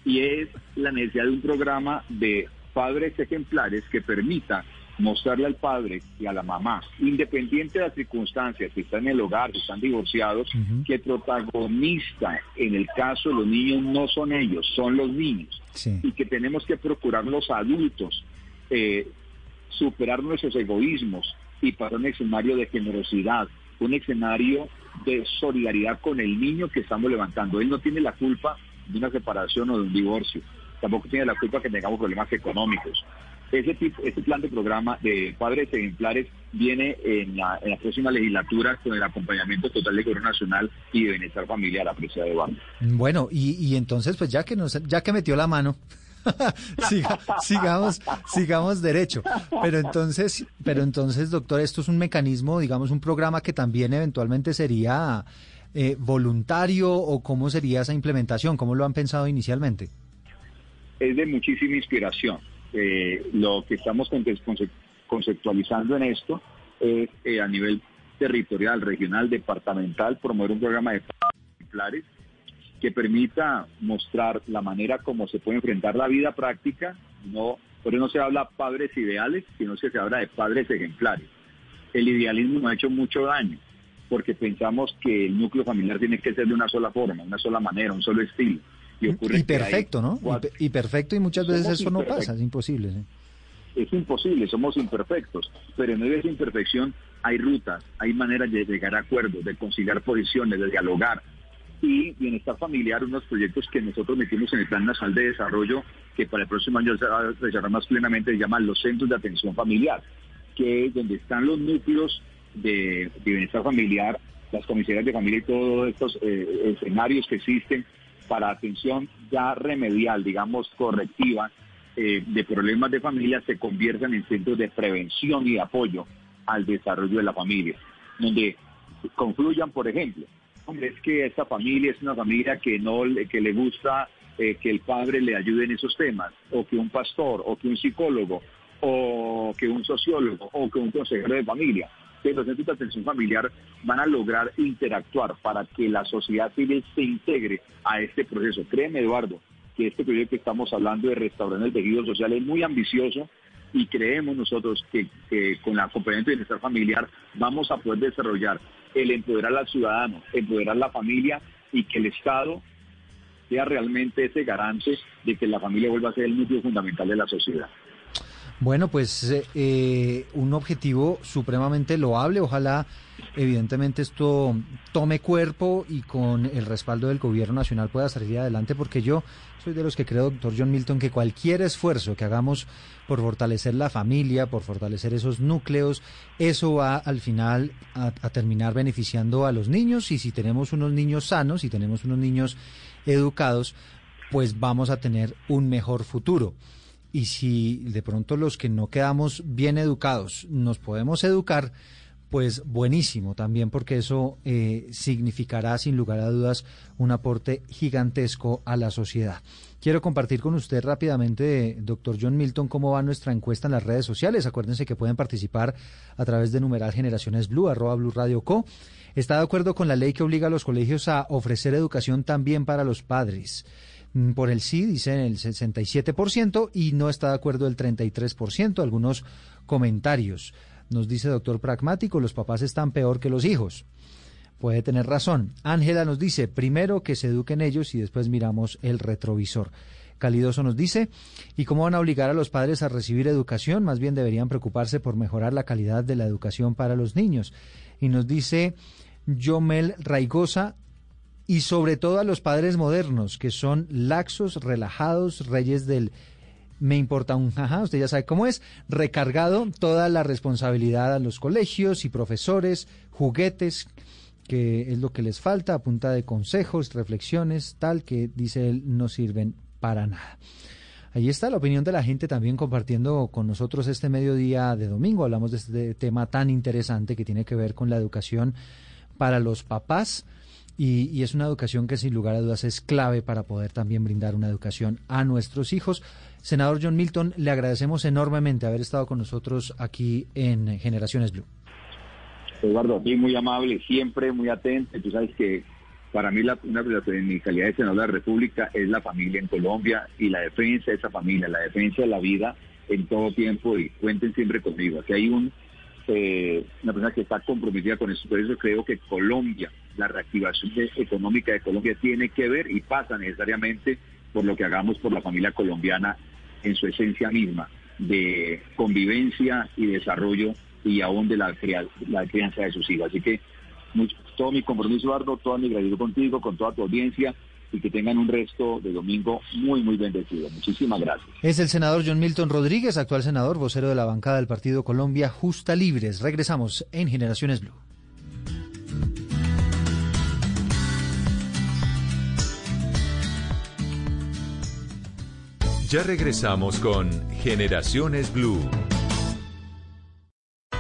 Y es la necesidad de un programa de padres ejemplares que permita mostrarle al padre y a la mamá, independiente de las circunstancias, si están en el hogar, si están divorciados, que el protagonista en el caso de los niños no son ellos, son los niños. Y que tenemos que procurar los adultos eh, superar nuestros egoísmos y para un escenario de generosidad, un escenario de solidaridad con el niño que estamos levantando. Él no tiene la culpa de una separación o de un divorcio, tampoco tiene la culpa que tengamos problemas económicos ese, tipo, ese plan de programa de padres ejemplares viene en la, próxima legislatura con el acompañamiento total de Gobierno Nacional y de Bienestar Familiar, de Banda. Bueno, y, entonces, pues ya que, nos, ya que metió la mano, [laughs] sigamos, sigamos derecho. Pero entonces, pero entonces, doctor, esto es un mecanismo, digamos, un programa que también eventualmente sería eh, voluntario o cómo sería esa implementación, cómo lo han pensado inicialmente. Es de muchísima inspiración eh, lo que estamos conceptualizando en esto es eh, a nivel territorial, regional, departamental, promover un programa de ejemplares que permita mostrar la manera como se puede enfrentar la vida práctica, no, por eso no se habla padres ideales, sino que se habla de padres ejemplares. El idealismo nos ha hecho mucho daño, porque pensamos que el núcleo familiar tiene que ser de una sola forma, una sola manera, un solo estilo. Y, perfecto, ¿no? Y, perfecto y muchas veces eso no pasa, es imposible. Es imposible, somos imperfectos, pero en medio de esa imperfección hay rutas, hay maneras de llegar a acuerdos, de conciliar posiciones, de dialogar. Y bienestar familiar, unos proyectos que nosotros metimos en el Plan Nacional de Desarrollo, que para el próximo año se va a desarrollar más plenamente, se llaman los Centros de Atención Familiar, que es donde están los núcleos de, bienestar familiar, las comisiones de familia y todos estos eh, escenarios que existen para atención ya remedial, digamos, correctiva eh, de problemas de familia se conviertan en centros de prevención y apoyo al desarrollo de la familia, donde concluyan, por ejemplo, es que esta familia es una familia que no que le gusta eh, que el padre le ayude en esos temas, o que un pastor, o que un psicólogo, o que un sociólogo o que un consejero de familia. Que los centros de atención familiar van a lograr interactuar para que la sociedad civil se integre a este proceso. Créeme, Eduardo, que este proyecto que estamos hablando de restaurar el tejido social es muy ambicioso y creemos nosotros que, con la componente de bienestar familiar vamos a poder desarrollar el empoderar al ciudadano, empoderar la familia y que el Estado sea realmente ese garante de que la familia vuelva a ser el núcleo fundamental de la sociedad. Bueno, pues eh, eh, un objetivo supremamente loable. Ojalá, evidentemente, esto tome cuerpo y con el respaldo del gobierno nacional pueda salir adelante, porque yo soy de los que creo, doctor John Milton, que cualquier esfuerzo que hagamos por fortalecer la familia, por fortalecer esos núcleos, eso va al final a, terminar beneficiando a los niños y si tenemos unos niños sanos, si tenemos unos niños educados, pues vamos a tener un mejor futuro y si de pronto los que no quedamos bien educados nos podemos educar, pues buenísimo también porque eso eh, significará sin lugar a dudas un aporte gigantesco a la sociedad. Quiero compartir con usted rápidamente, doctor John Milton, cómo va nuestra encuesta en las redes sociales. Acuérdense que pueden participar a través de numeral Generaciones Blue, arroba Blue Radio Co. ¿Está de acuerdo con la ley que obliga a los colegios a ofrecer educación también para los padres? Mm, por el sí, dice el 67%, y no está de acuerdo el 33%. Algunos comentarios. Nos dice doctor Pragmático, los papás están peor que los hijos. Puede tener razón. Ángela nos dice, primero que se eduquen ellos y después miramos el retrovisor. Calidoso nos dice, ¿y cómo van a obligar a los padres a recibir educación? Más bien deberían preocuparse por mejorar la calidad de la educación para los niños. Y nos dice Yomel Raigosa, y sobre todo a los padres modernos, que son laxos, relajados, reyes del me importa un jaja, usted ya sabe cómo es, recargado toda la responsabilidad a los colegios y profesores, juguetes, que es lo que les falta, a de consejos, reflexiones, tal que dice él no sirven para nada. Ahí está la opinión de la gente también compartiendo con nosotros este mediodía de domingo. Hablamos de este tema tan interesante que tiene que ver con la educación para los papás y, es una educación que sin lugar a dudas es clave para poder también brindar una educación a nuestros hijos. Senador John Milton, le agradecemos enormemente haber estado con nosotros aquí en Generaciones Blue. Eduardo, a muy amable, siempre muy atento. Tú sabes que para mí la, una, mi calidad de senador de la República es la familia en Colombia y la defensa de esa familia, la defensa de la vida en todo tiempo y cuenten siempre conmigo. Aquí hay un eh, una persona que está comprometida con eso. Por eso creo que Colombia, la reactivación económica de Colombia tiene que ver y pasa necesariamente por lo que hagamos por la familia colombiana en su esencia misma de convivencia y desarrollo y aún de la, crianza de sus hijos. Así que todo mi compromiso, Eduardo, toda mi gratitud contigo, con toda tu audiencia y que tengan un resto de domingo muy, muy bendecido. Muchísimas gracias. Es el senador John Milton Rodríguez, actual senador, vocero de la bancada del Partido Colombia Justa Libres. Regresamos en Generaciones Blue. Ya regresamos con Generaciones Blue.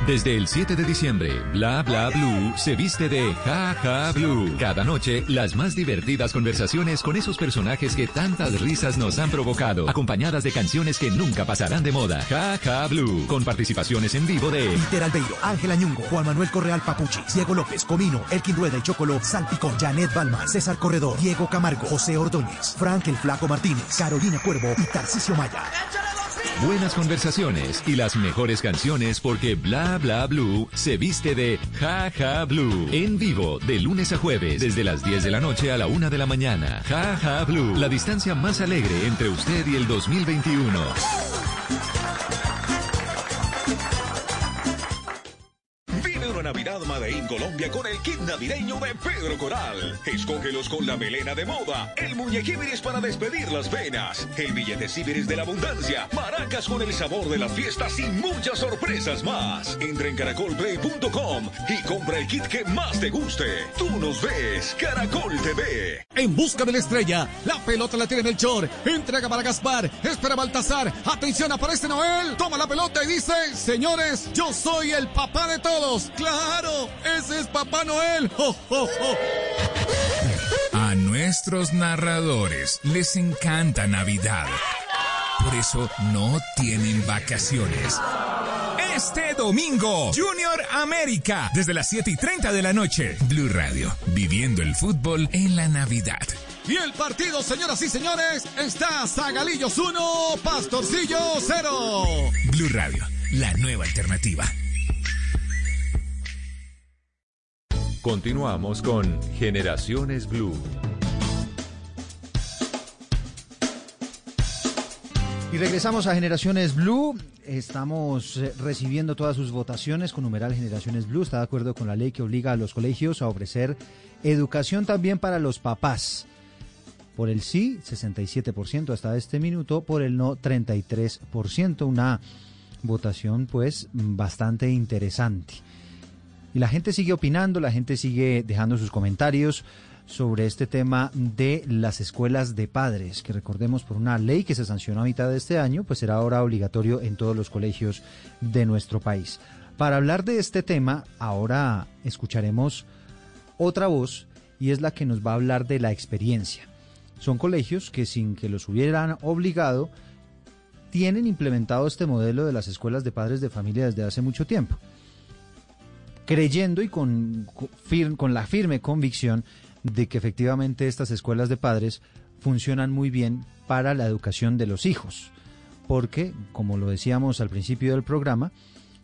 Desde el 7 de diciembre, Bla Bla Blue se viste de Ja Ja Blue. Cada noche, las más divertidas conversaciones con esos personajes que tantas risas nos han provocado, acompañadas de canciones que nunca pasarán de moda. Ja Ja Blue, con participaciones en vivo de Peter Albeiro, Ángela Ñungo, Juan Manuel Correal Papuchi, Diego López, Comino, Elkin Rueda y Chocolo, Salpicón, Janet Balma, César Corredor, Diego Camargo, José Ordóñez, Frank el Flaco Martínez, Carolina Cuervo y Tarcisio Maya. Buenas conversaciones y las mejores canciones porque Bla Bla Blue se viste de Ja Ja Blue. En vivo, de lunes a jueves, desde las 10 de la noche a la 1 de la mañana. Ja Ja Blue, la distancia más alegre entre usted y el 2021. Navidad Made in Colombia con el kit navideño de Pedro Coral. Escógelos con la melena de moda, el muñequíbiris para despedir las penas, el billete ciberes de la abundancia, maracas con el sabor de las fiestas y muchas sorpresas más. Entra en caracolplay.com y compra el kit que más te guste. Tú nos ves, Caracol TV. En busca de la estrella, la pelota la tiene Melchor, entrega para Gaspar, espera Baltasar, atención, aparece Noel, toma la pelota y dice, señores, yo soy el papá de todos. ¡Claro! ¡Ese es Papá Noel! A nuestros narradores les encanta Navidad. Por eso no tienen vacaciones. Este domingo, Junior América, desde las 7 y 30 de la noche. Blue Radio, viviendo el fútbol en la Navidad. Y el partido, señoras y señores, está Zagalillos 1, Pastorcillo 0. Blue Radio, la nueva alternativa. Continuamos con Generaciones Blue. Y regresamos a Generaciones Blue. Estamos eh, recibiendo todas sus votaciones con numeral Generaciones Blue. Está de acuerdo con la ley que obliga a los colegios a ofrecer educación también para los papás. Por el sí, 67% hasta este minuto. Por el no, 33%. Una votación pues bastante interesante. Y la gente sigue opinando, la gente sigue dejando sus comentarios sobre este tema de las escuelas de padres, que recordemos por una ley que se sancionó a mitad de este año, pues será ahora obligatorio en todos los colegios de nuestro país. Para hablar de este tema, ahora escucharemos otra voz y es la que nos va a hablar de la experiencia. Son colegios que sin que los hubieran obligado, tienen implementado este modelo de las escuelas de padres de familia desde hace mucho tiempo, creyendo y con, con la firme convicción de que efectivamente estas escuelas de padres funcionan muy bien para la educación de los hijos. Porque, como lo decíamos al principio del programa,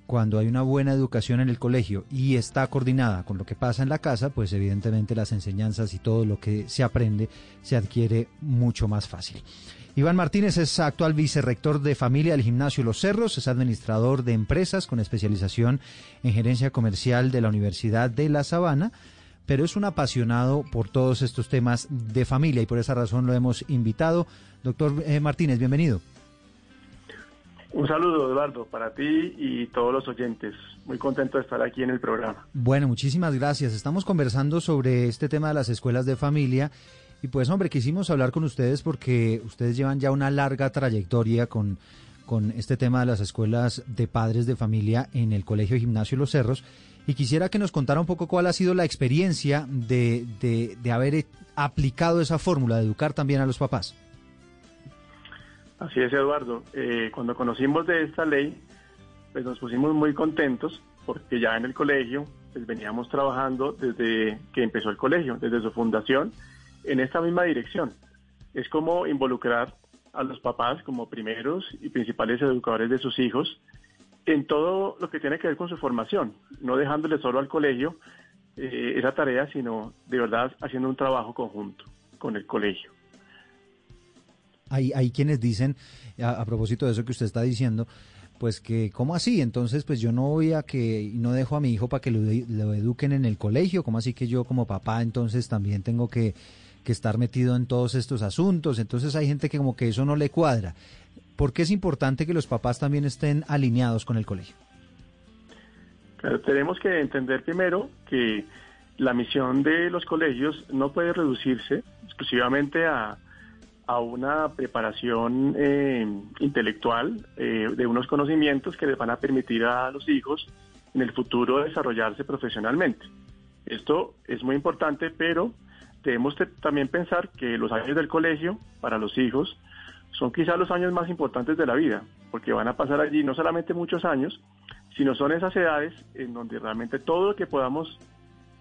cuando hay una buena educación en el colegio y está coordinada con lo que pasa en la casa, pues evidentemente las enseñanzas y todo lo que se aprende se adquiere mucho más fácil. Iván Martínez es actual vicerrector de familia del gimnasio Los Cerros, es administrador de empresas con especialización en gerencia comercial de la Universidad de La Sabana pero es un apasionado por todos estos temas de familia y por esa razón lo hemos invitado. Doctor eh, Martínez, bienvenido. Un saludo, Eduardo, para ti y todos los oyentes. Muy contento de estar aquí en el programa. Bueno, muchísimas gracias. Estamos conversando sobre este tema de las escuelas de familia. Y pues, hombre, quisimos hablar con ustedes porque ustedes llevan ya una larga trayectoria con, con este tema de las escuelas de padres de familia en el Colegio Gimnasio Los Cerros y quisiera que nos contara un poco cuál ha sido la experiencia de, de, haber aplicado esa fórmula de educar también a los papás. Así es, Eduardo. Eh, cuando conocimos de esta ley, pues nos pusimos muy contentos porque ya en el colegio pues veníamos trabajando desde que empezó el colegio, desde su fundación, en esta misma dirección. Es como involucrar a los papás como primeros y principales educadores de sus hijos en todo lo que tiene que ver con su formación, no dejándole solo al colegio eh, esa tarea, sino de verdad haciendo un trabajo conjunto con el colegio. Hay, hay quienes dicen, a, propósito de eso que usted está diciendo, pues que, ¿cómo así? Entonces, pues yo no voy a que, no dejo a mi hijo para que lo, lo eduquen en el colegio, ¿cómo así que yo como papá entonces también tengo que, que estar metido en todos estos asuntos? Entonces hay gente que como que eso no le cuadra. ¿Por qué es importante que los papás también estén alineados con el colegio? tenemos que entender primero que la misión de los colegios no puede reducirse exclusivamente a, una preparación eh, intelectual eh, de unos conocimientos que les van a permitir a los hijos en el futuro desarrollarse profesionalmente. Esto es muy importante, pero debemos también pensar que los años del colegio para los hijos son quizás los años más importantes de la vida, porque van a pasar allí no solamente muchos años, sino son esas edades en donde realmente todo lo que podamos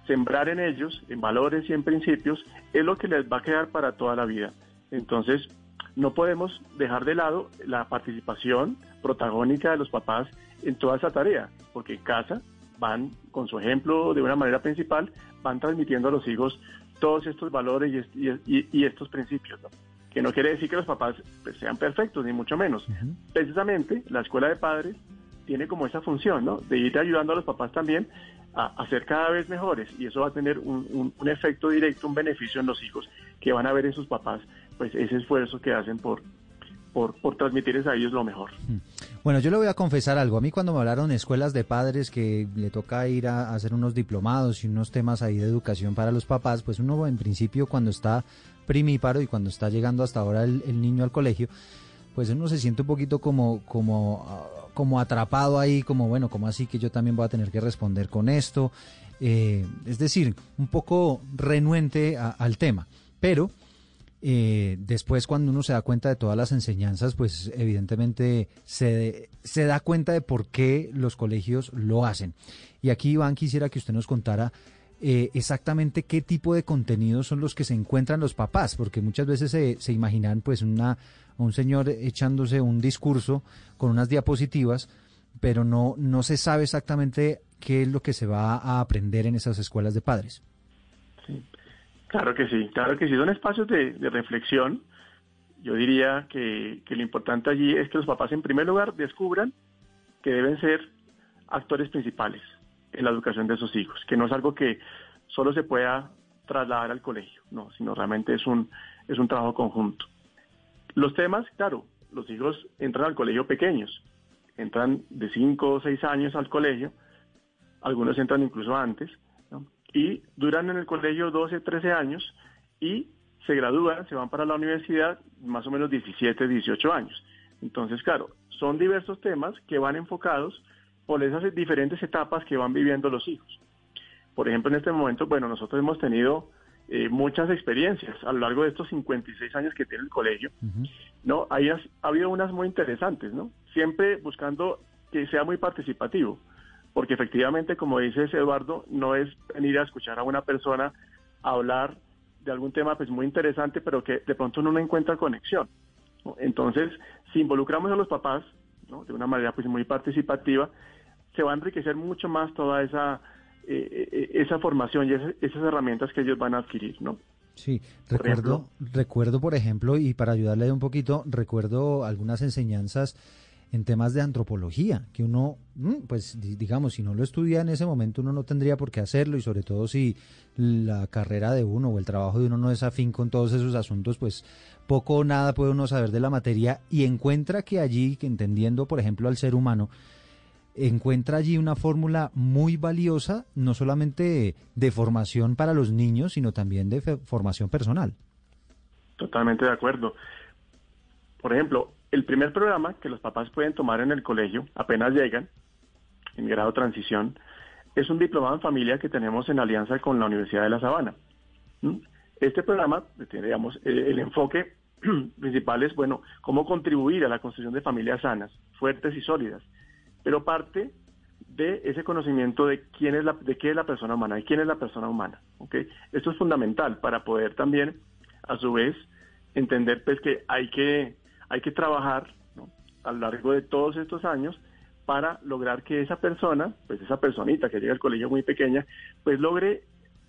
sembrar en ellos, en valores y en principios, es lo que les va a quedar para toda la vida. Entonces, no podemos dejar de lado la participación protagónica de los papás en toda esa tarea, porque en casa van, con su ejemplo de una manera principal, van transmitiendo a los hijos todos estos valores y, estos principios. ¿no? que no quiere decir que los papás pues, sean perfectos, ni mucho menos. Precisamente la escuela de padres tiene como esa función, ¿no? De ir ayudando a los papás también a, ser cada vez mejores y eso va a tener un, efecto directo, un beneficio en los hijos que van a ver en sus papás, pues ese esfuerzo que hacen por, por, transmitirles a ellos lo mejor. Bueno, yo le voy a confesar algo. A mí cuando me hablaron de escuelas de padres que le toca ir a, hacer unos diplomados y unos temas ahí de educación para los papás, pues uno en principio cuando está primíparo y cuando está llegando hasta ahora el, niño al colegio, pues uno se siente un poquito como, como, ah, como atrapado ahí, como bueno, como así que yo también voy a tener que responder con esto. Eh, es decir, un poco renuente al tema. Pero eh, después cuando uno se da cuenta de todas las enseñanzas, pues evidentemente se, se da cuenta de por qué los colegios lo hacen. Y aquí, Iván, quisiera que usted nos contara eh, exactamente qué tipo de contenidos son los que se encuentran los papás, porque muchas veces se, se imaginan pues una, un señor echándose un discurso con unas diapositivas, pero no, no se sabe exactamente qué es lo que se va a aprender en esas escuelas de padres. Claro que sí, claro que sí, son espacios de, de reflexión. Yo diría que, que, lo importante allí es que los papás en primer lugar descubran que deben ser actores principales en la educación de sus hijos, que no es algo que solo se pueda trasladar al colegio, no, sino realmente es un, es un trabajo conjunto. Los temas, claro, los hijos entran al colegio pequeños, entran de 5 o 6 años al colegio, algunos entran incluso antes, y duran en el colegio 12, 13 años y se gradúan, se van para la universidad más o menos 17, 18 años. Entonces, claro, son diversos temas que van enfocados por esas diferentes etapas que van viviendo los hijos. Por ejemplo, en este momento, bueno, nosotros hemos tenido eh, muchas experiencias a lo largo de estos 56 años que tiene el colegio, ¿no? Hay, ha habido unas muy interesantes, ¿no? Siempre buscando que sea muy participativo porque efectivamente, como dices Eduardo, no es venir a escuchar a una persona hablar de algún tema pues muy interesante, pero que de pronto uno no encuentra conexión. Entonces, si involucramos a los papás de una manera pues muy participativa, se va a enriquecer mucho más toda esa eh, eh, esa formación y esas, esas, herramientas que ellos van a adquirir, ¿no? Sí, recuerdo, recuerdo, por ejemplo, y para ayudarle un poquito, recuerdo algunas enseñanzas en temas de antropología, que uno, mm, pues digamos, si no lo estudia en ese momento, uno no tendría por qué hacerlo y sobre todo si la carrera de uno o el trabajo de uno no es afín con todos esos asuntos, pues poco o nada puede uno saber de la materia y encuentra que allí, que entendiendo, por ejemplo, al ser humano, encuentra allí una fórmula muy valiosa, no solamente de formación para los niños, sino también de formación personal. Totalmente de acuerdo. Por ejemplo, el primer programa que los papás pueden tomar en el colegio, apenas llegan, en grado transición, es un diplomado en familia que tenemos en alianza con la Universidad de La Sabana. Este programa tiene, digamos, el, enfoque [clears throat] principal es, bueno, cómo contribuir a la construcción de familias sanas, fuertes y sólidas, pero parte de ese conocimiento de quién es la, de qué es la persona humana y quién es la persona humana. ¿okay? Esto es fundamental para poder también, a su vez, entender pues que hay que hay que trabajar a lo largo de todos estos años para lograr que esa persona, pues esa personita que llega al colegio muy pequeña, pues logre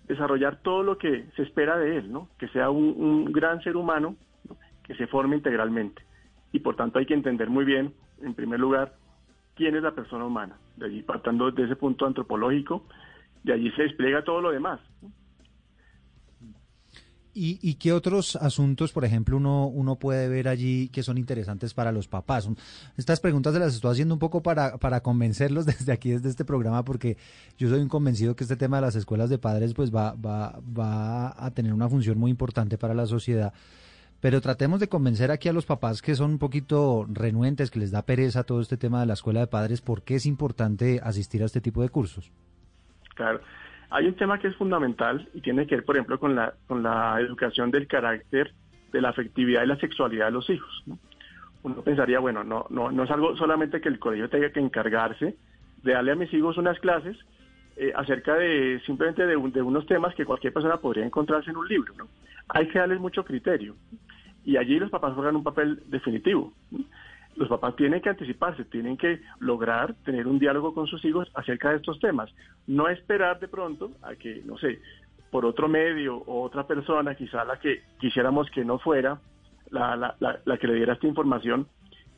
desarrollar todo lo que se espera de él, ¿no? Que sea un, gran ser humano que se forme integralmente. Y por tanto hay que entender muy bien, en primer lugar, quién es la persona humana. De allí, partando de ese punto antropológico, de allí se despliega todo lo demás. ¿Y, qué otros asuntos, por ejemplo, uno, uno puede ver allí que son interesantes para los papás? Estas preguntas se las estoy haciendo un poco para, para convencerlos [laughs] desde aquí, desde este programa, porque yo soy un convencido que este tema de las escuelas de padres pues va, va, va a tener una función muy importante para la sociedad. Pero tratemos de convencer aquí a los papás que son un poquito renuentes, que les da pereza todo este tema de la escuela de padres, por qué es importante asistir a este tipo de cursos. Claro. Hay un tema que es fundamental y tiene que ver, por ejemplo, con la, con la educación del carácter, de la afectividad y la sexualidad de los hijos. Uno pensaría, bueno, no, no, no es algo solamente que el colegio tenga que encargarse de darle a mis hijos unas clases eh, acerca de simplemente de, de, unos temas que cualquier persona podría encontrarse en un libro. ¿no? Hay que darles mucho criterio y allí los papás juegan un papel definitivo los papás tienen que anticiparse, tienen que lograr tener un diálogo con sus hijos acerca de estos temas. No esperar de pronto a que, no sé, por otro medio o otra persona, quizá la que quisiéramos que no fuera, la, la, la, que le diera esta información,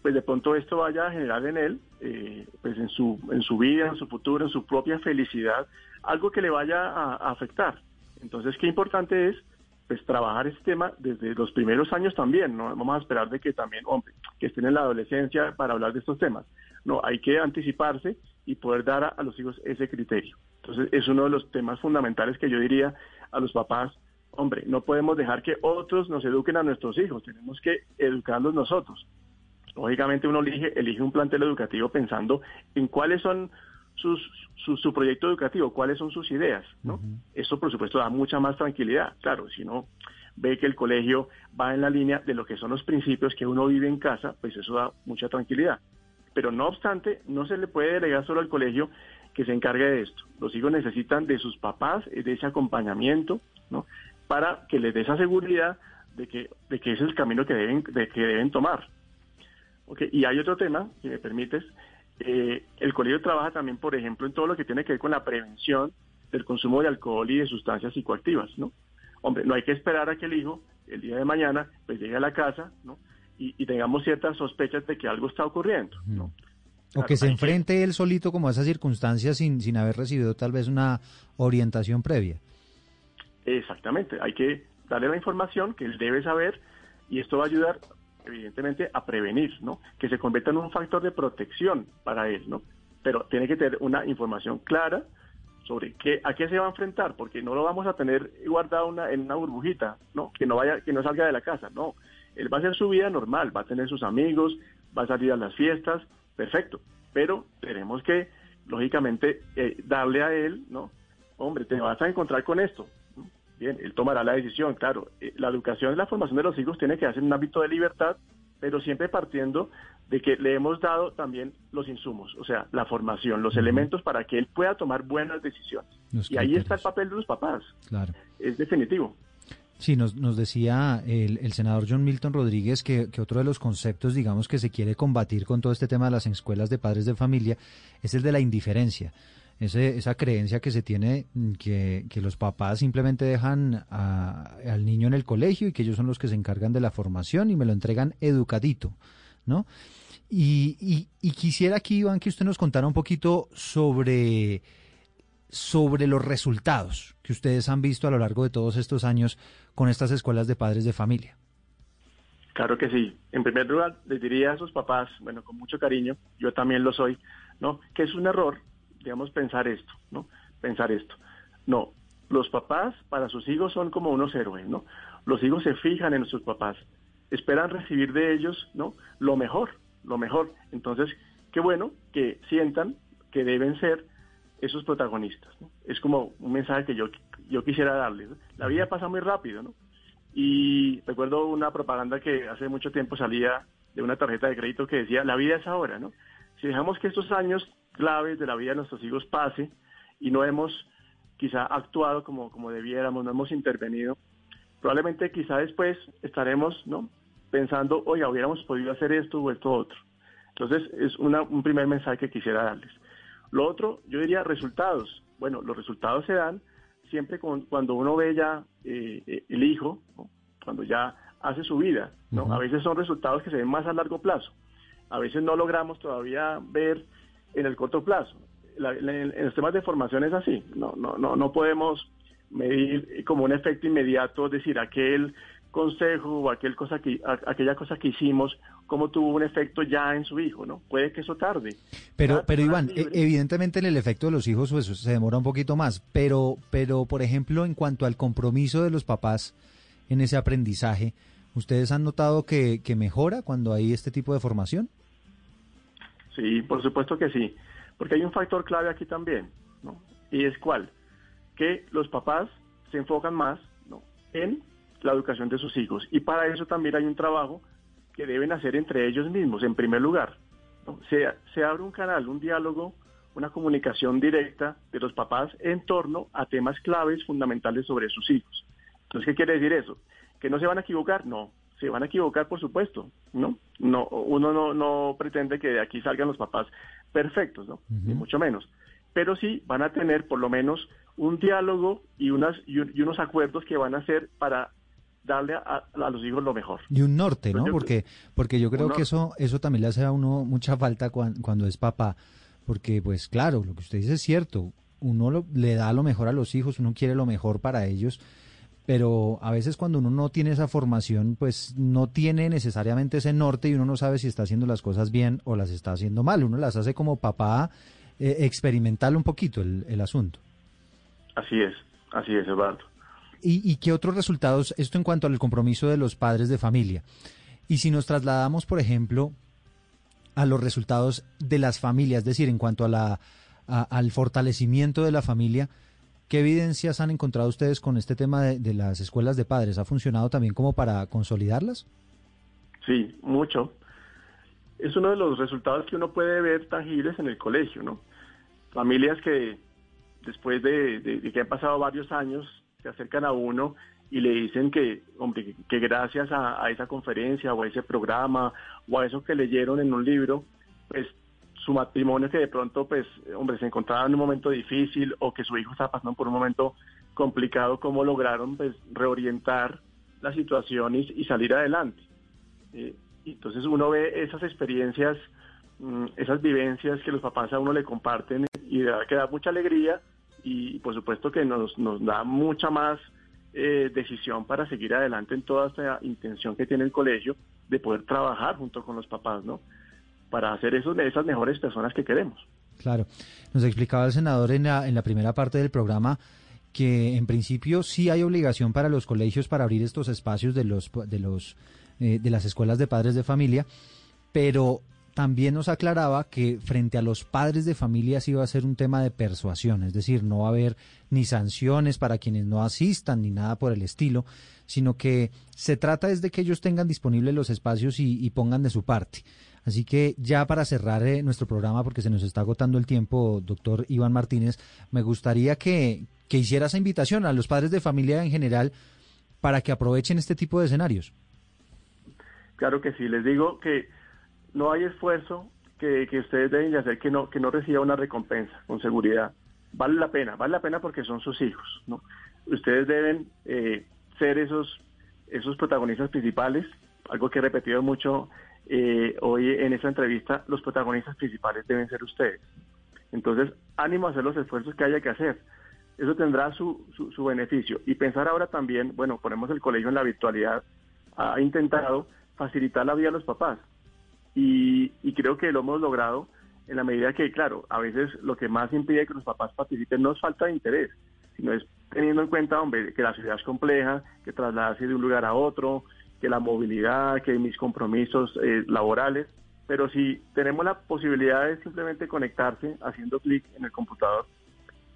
pues de pronto esto vaya a generar en él, eh, pues en su, en su vida, en su futuro, en su propia felicidad, algo que le vaya a, a afectar. Entonces, qué importante es pues trabajar este tema desde los primeros años también, no vamos a esperar de que también, hombre, que estén en la adolescencia para hablar de estos temas. No, hay que anticiparse y poder dar a, los hijos ese criterio. Entonces, es uno de los temas fundamentales que yo diría a los papás, hombre, no podemos dejar que otros nos eduquen a nuestros hijos, tenemos que educarlos nosotros. Lógicamente uno elige, elige un plantel educativo pensando en cuáles son sus, su, proyecto educativo, cuáles son sus ideas, ¿no? Eso, por supuesto, da mucha más tranquilidad. Claro, si no, ve que el colegio va en la línea de lo que son los principios que uno vive en casa, pues eso da mucha tranquilidad. Pero no obstante, no se le puede delegar solo al colegio que se encargue de esto. Los hijos necesitan de sus papás, de ese acompañamiento, ¿no? Para que les dé esa seguridad de que, de que ese es el camino que deben, de, que deben tomar. Okay. Y hay otro tema, si me permites, eh, el colegio trabaja también, por ejemplo, en todo lo que tiene que ver con la prevención del consumo de alcohol y de sustancias psicoactivas, ¿no? Hombre, no hay que esperar a que el hijo, el día de mañana, pues llegue a la casa, ¿no? Y, tengamos ciertas sospechas de que algo está ocurriendo, ¿no? O que se enfrente él solito como a esas circunstancias sin, sin haber recibido tal vez una orientación previa. Exactamente, hay que darle la información que él debe saber y esto va a ayudar evidentemente a prevenir, ¿no? Que se convierta en un factor de protección para él, ¿no? Pero tiene que tener una información clara sobre qué, a qué se va a enfrentar, porque no lo vamos a tener guardado una, en una burbujita, ¿no? Que no vaya, que no salga de la casa, no. Él va a hacer su vida normal, va a tener sus amigos, va a salir a las fiestas, perfecto. Pero tenemos que, lógicamente, eh, darle a él, ¿no? Hombre, te vas a encontrar con esto, Bien, él tomará la decisión, claro. Eh, la educación y la formación de los hijos tiene que hacer en un ámbito de libertad, pero siempre partiendo de que le hemos dado también los insumos, o sea, la formación, los elementos para que él pueda tomar buenas decisiones. y ahí está el papel de los papás. Claro. Es definitivo. Sí, nos, nos decía el, senador John Milton Rodríguez que, que, otro de los conceptos, digamos, que se quiere combatir con todo este tema de las escuelas de padres de familia es el de la indiferencia esa creencia que se tiene mm, que, los papás simplemente dejan al niño en el colegio y que ellos son los que se encargan de la formación y me lo entregan educadito, ¿no? Y, quisiera aquí, Iván, que usted nos contara un poquito sobre, sobre los resultados que ustedes han visto a lo largo de todos estos años con estas escuelas de padres de familia. Claro que sí. En primer lugar, les diría a sus papás, bueno, con mucho cariño, yo también lo soy, ¿no? Que es un error digamos, pensar esto, ¿no? Pensar esto. No, los papás para sus hijos son como unos héroes, ¿no? Los hijos se fijan en sus papás, esperan recibir de ellos, ¿no? Lo mejor, lo mejor. Entonces, qué bueno que sientan que deben ser esos protagonistas. ¿no? Es como un mensaje que yo, yo quisiera darles. La vida pasa muy rápido, ¿no? Y recuerdo una propaganda que hace mucho tiempo salía de una tarjeta de crédito que decía, la vida es ahora, ¿no? Si dejamos que estos años claves de la vida de nuestros hijos pase y no hemos quizá actuado como, como debiéramos, no hemos intervenido, probablemente quizá después estaremos ¿no? pensando, oye, hubiéramos podido hacer esto o esto otro. Entonces es una, un primer mensaje que quisiera darles. Lo otro, yo diría resultados. Bueno, los resultados se dan siempre cuando uno ve ya eh, el hijo, cuando ya hace su vida. ¿no? A veces son resultados que se ven más a largo plazo. A veces no logramos todavía ver en el corto plazo. en los temas de formación es así, no, no, no, no podemos medir como un efecto inmediato, es decir, aquel consejo o aquel cosa que, aquella cosa que hicimos, cómo tuvo un efecto ya en su hijo, ¿no? Puede que eso tarde. Pero, pero Iván, e, evidentemente en el efecto de los hijos pues, se demora un poquito más, pero, pero por ejemplo, en cuanto al compromiso de los papás en ese aprendizaje, ¿ustedes han notado que, que mejora cuando hay este tipo de formación? Sí, por supuesto que sí, porque hay un factor clave aquí también, ¿no? Y es cuál, que los papás se enfocan más ¿no? en la educación de sus hijos y para eso también hay un trabajo que deben hacer entre ellos mismos, en primer lugar. Se, se abre un canal, un diálogo, una comunicación directa de los papás en torno a temas claves fundamentales sobre sus hijos. Entonces, ¿qué quiere decir eso? ¿Que no se van a equivocar? No, se van a equivocar, por supuesto, ¿no? No, uno no, no pretende que de aquí salgan los papás perfectos, ¿no? Ni mucho menos. Pero sí van a tener por lo menos un diálogo y, unas, y, unos acuerdos que van a hacer para darle a, los hijos lo mejor. Y un norte, ¿no? porque, porque yo creo que eso, eso también le hace a uno mucha falta cuando, cuando es papá. Porque, pues claro, lo que usted dice es cierto. Uno le da lo mejor a los hijos, uno quiere lo mejor para ellos pero a veces cuando uno no tiene esa formación, pues no tiene necesariamente ese norte y uno no sabe si está haciendo las cosas bien o las está haciendo mal. Uno las hace como papá eh, experimental un poquito el, asunto. Así es, así es, Eduardo. ¿Y, ¿Y qué otros resultados, esto en cuanto al compromiso de los padres de familia? Y si nos trasladamos, por ejemplo, a los resultados de las familias, es decir, en cuanto a la, al fortalecimiento de la familia, ¿Qué evidencias han encontrado ustedes con este tema de, las escuelas de padres? ¿Ha funcionado también como para consolidarlas? Sí, mucho. Es uno de los resultados que uno puede ver tangibles en el colegio, ¿no? Familias que después de, que han pasado varios años se acercan a uno y le dicen que, hombre, que, gracias a esa conferencia o a ese programa o a eso que leyeron en un libro, pues su matrimonio que de pronto, pues, hombre, se encontraba en un momento difícil o que su hijo estaba pasando por un momento complicado, cómo lograron, pues, reorientar la situación y, salir adelante. Eh, entonces uno ve esas experiencias, mm, esas vivencias que los papás a uno le comparten y de verdad que da mucha alegría y por supuesto que nos, nos da mucha más eh, decisión para seguir adelante en toda esta intención que tiene el colegio de poder trabajar junto con los papás, ¿no? Para hacer esos, esas mejores personas que queremos. Claro. Nos explicaba el senador en la, en la primera parte del programa que en principio sí hay obligación para los colegios para abrir estos espacios de los de los eh, de las escuelas de padres de familia, pero también nos aclaraba que frente a los padres de familia sí va a ser un tema de persuasión, es decir, no va a haber ni sanciones para quienes no asistan ni nada por el estilo, sino que se trata es de que ellos tengan disponibles los espacios y pongan de su parte. Así que ya para cerrar eh, nuestro programa, porque se nos está agotando el tiempo, doctor Iván Martínez, me gustaría que, que hiciera esa invitación a los padres de familia en general para que aprovechen este tipo de escenarios. Claro que sí, les digo que no hay esfuerzo que, que ustedes deben de hacer que no, que no reciba una recompensa, con seguridad. Vale la pena, vale la pena porque son sus hijos, ¿no? Ustedes deben eh, ser esos, esos protagonistas principales, algo que he repetido mucho eh, hoy en esta entrevista, los protagonistas principales deben ser ustedes. Entonces, ánimo a hacer los esfuerzos que haya que hacer. Eso tendrá su, su, beneficio. Y pensar ahora también, bueno, ponemos el colegio en la virtualidad, ha intentado facilitar la vida a los papás. Y, creo que lo hemos logrado en la medida que, claro, a veces lo que más impide que los papás participen no es falta de interés, sino es teniendo en cuenta, que la ciudad es compleja, que trasladarse de un lugar a otro, que la movilidad, que mis compromisos eh, laborales, pero si tenemos la posibilidad de simplemente conectarse haciendo clic en el computador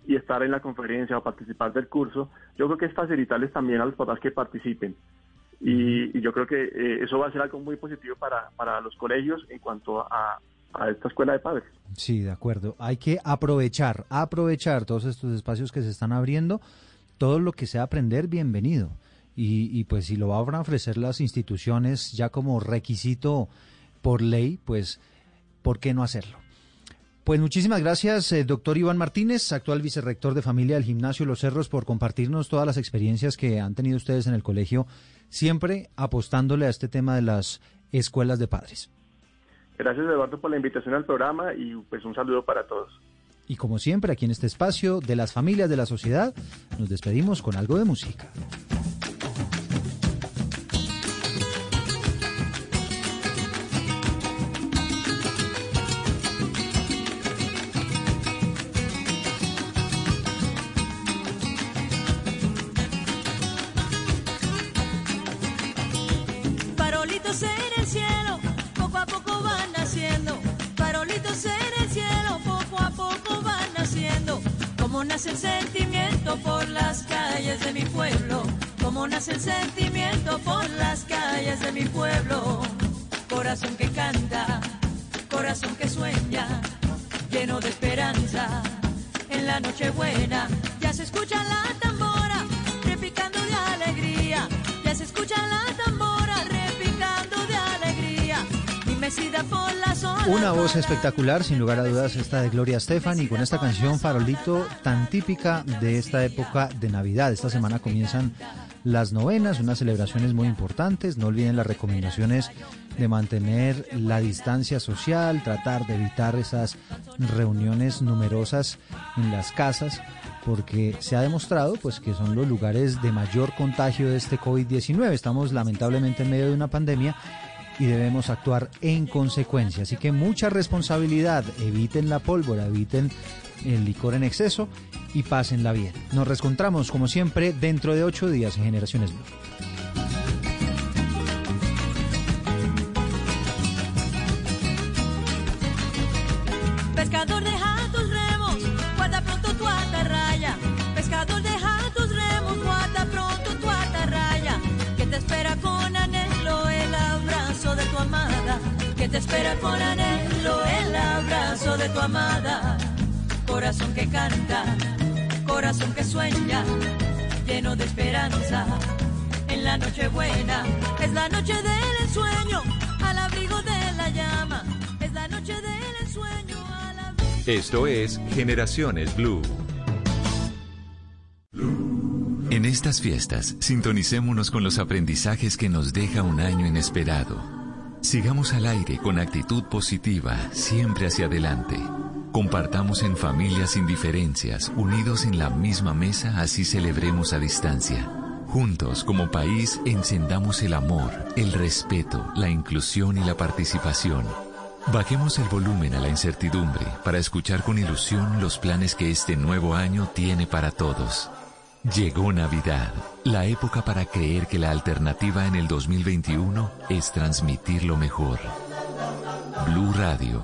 y estar en la conferencia o participar del curso, yo creo que es facilitarles también a los papás que participen. Y, yo creo que eh, eso va a ser algo muy positivo para, para los colegios en cuanto a, a esta escuela de padres. Sí, de acuerdo. Hay que aprovechar, aprovechar todos estos espacios que se están abriendo. Todo lo que sea aprender, bienvenido. Y, y pues si lo van a ofrecer las instituciones ya como requisito por ley, pues ¿por qué no hacerlo? Pues muchísimas gracias, eh, doctor Iván Martínez, actual vicerrector de familia del Gimnasio Los Cerros, por compartirnos todas las experiencias que han tenido ustedes en el colegio, siempre apostándole a este tema de las escuelas de padres. Gracias, Eduardo, por la invitación al programa y pues un saludo para todos. Y como siempre, aquí en este espacio de las familias de la sociedad, nos despedimos con algo de música. Espectacular, sin lugar a dudas, esta de Gloria Estefan y con esta canción Farolito tan típica de esta época de Navidad. Esta semana comienzan las novenas, unas celebraciones muy importantes. No olviden las recomendaciones de mantener la distancia social, tratar de evitar esas reuniones numerosas en las casas, porque se ha demostrado pues que son los lugares de mayor contagio de este COVID-19. Estamos lamentablemente en medio de una pandemia y debemos actuar en consecuencia. Así que mucha responsabilidad, eviten la pólvora, eviten el licor en exceso y pásenla bien. Nos reencontramos como siempre dentro de ocho días en Generaciones Blue. Te espera con anhelo el abrazo de tu amada. Corazón que canta, corazón que sueña, lleno de esperanza. En la noche buena, es la noche del ensueño, al abrigo de la llama, es la noche del ensueño. Esto es Generaciones Blue. En estas fiestas, sintonicémonos con los aprendizajes que nos deja un año inesperado. Sigamos al aire con actitud positiva, siempre hacia adelante. Compartamos en familias sin diferencias, unidos en la misma mesa, así celebremos a distancia. Juntos, como país, encendamos el amor, el respeto, la inclusión y la participación. Bajemos el volumen a la incertidumbre para escuchar con ilusión los planes que este nuevo año tiene para todos. Llegó Navidad, la época para creer que la alternativa en el 2021 es transmitir lo mejor. Blue Radio.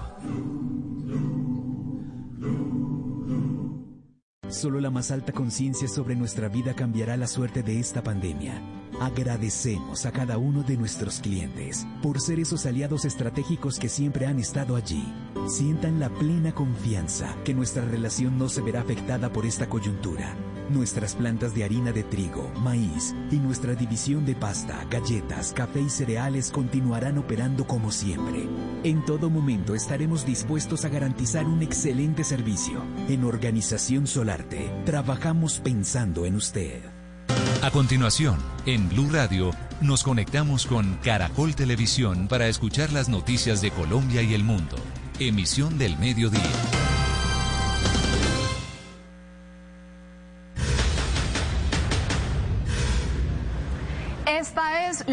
Solo la más alta conciencia sobre nuestra vida cambiará la suerte de esta pandemia. Agradecemos a cada uno de nuestros clientes por ser esos aliados estratégicos que siempre han estado allí. Sientan la plena confianza que nuestra relación no se verá afectada por esta coyuntura. Nuestras plantas de harina de trigo, maíz y nuestra división de pasta, galletas, café y cereales continuarán operando como siempre. En todo momento estaremos dispuestos a garantizar un excelente servicio. En Organización Solarte, trabajamos pensando en usted. A continuación, en Blue Radio, nos conectamos con Caracol Televisión para escuchar las noticias de Colombia y el mundo. Emisión del mediodía.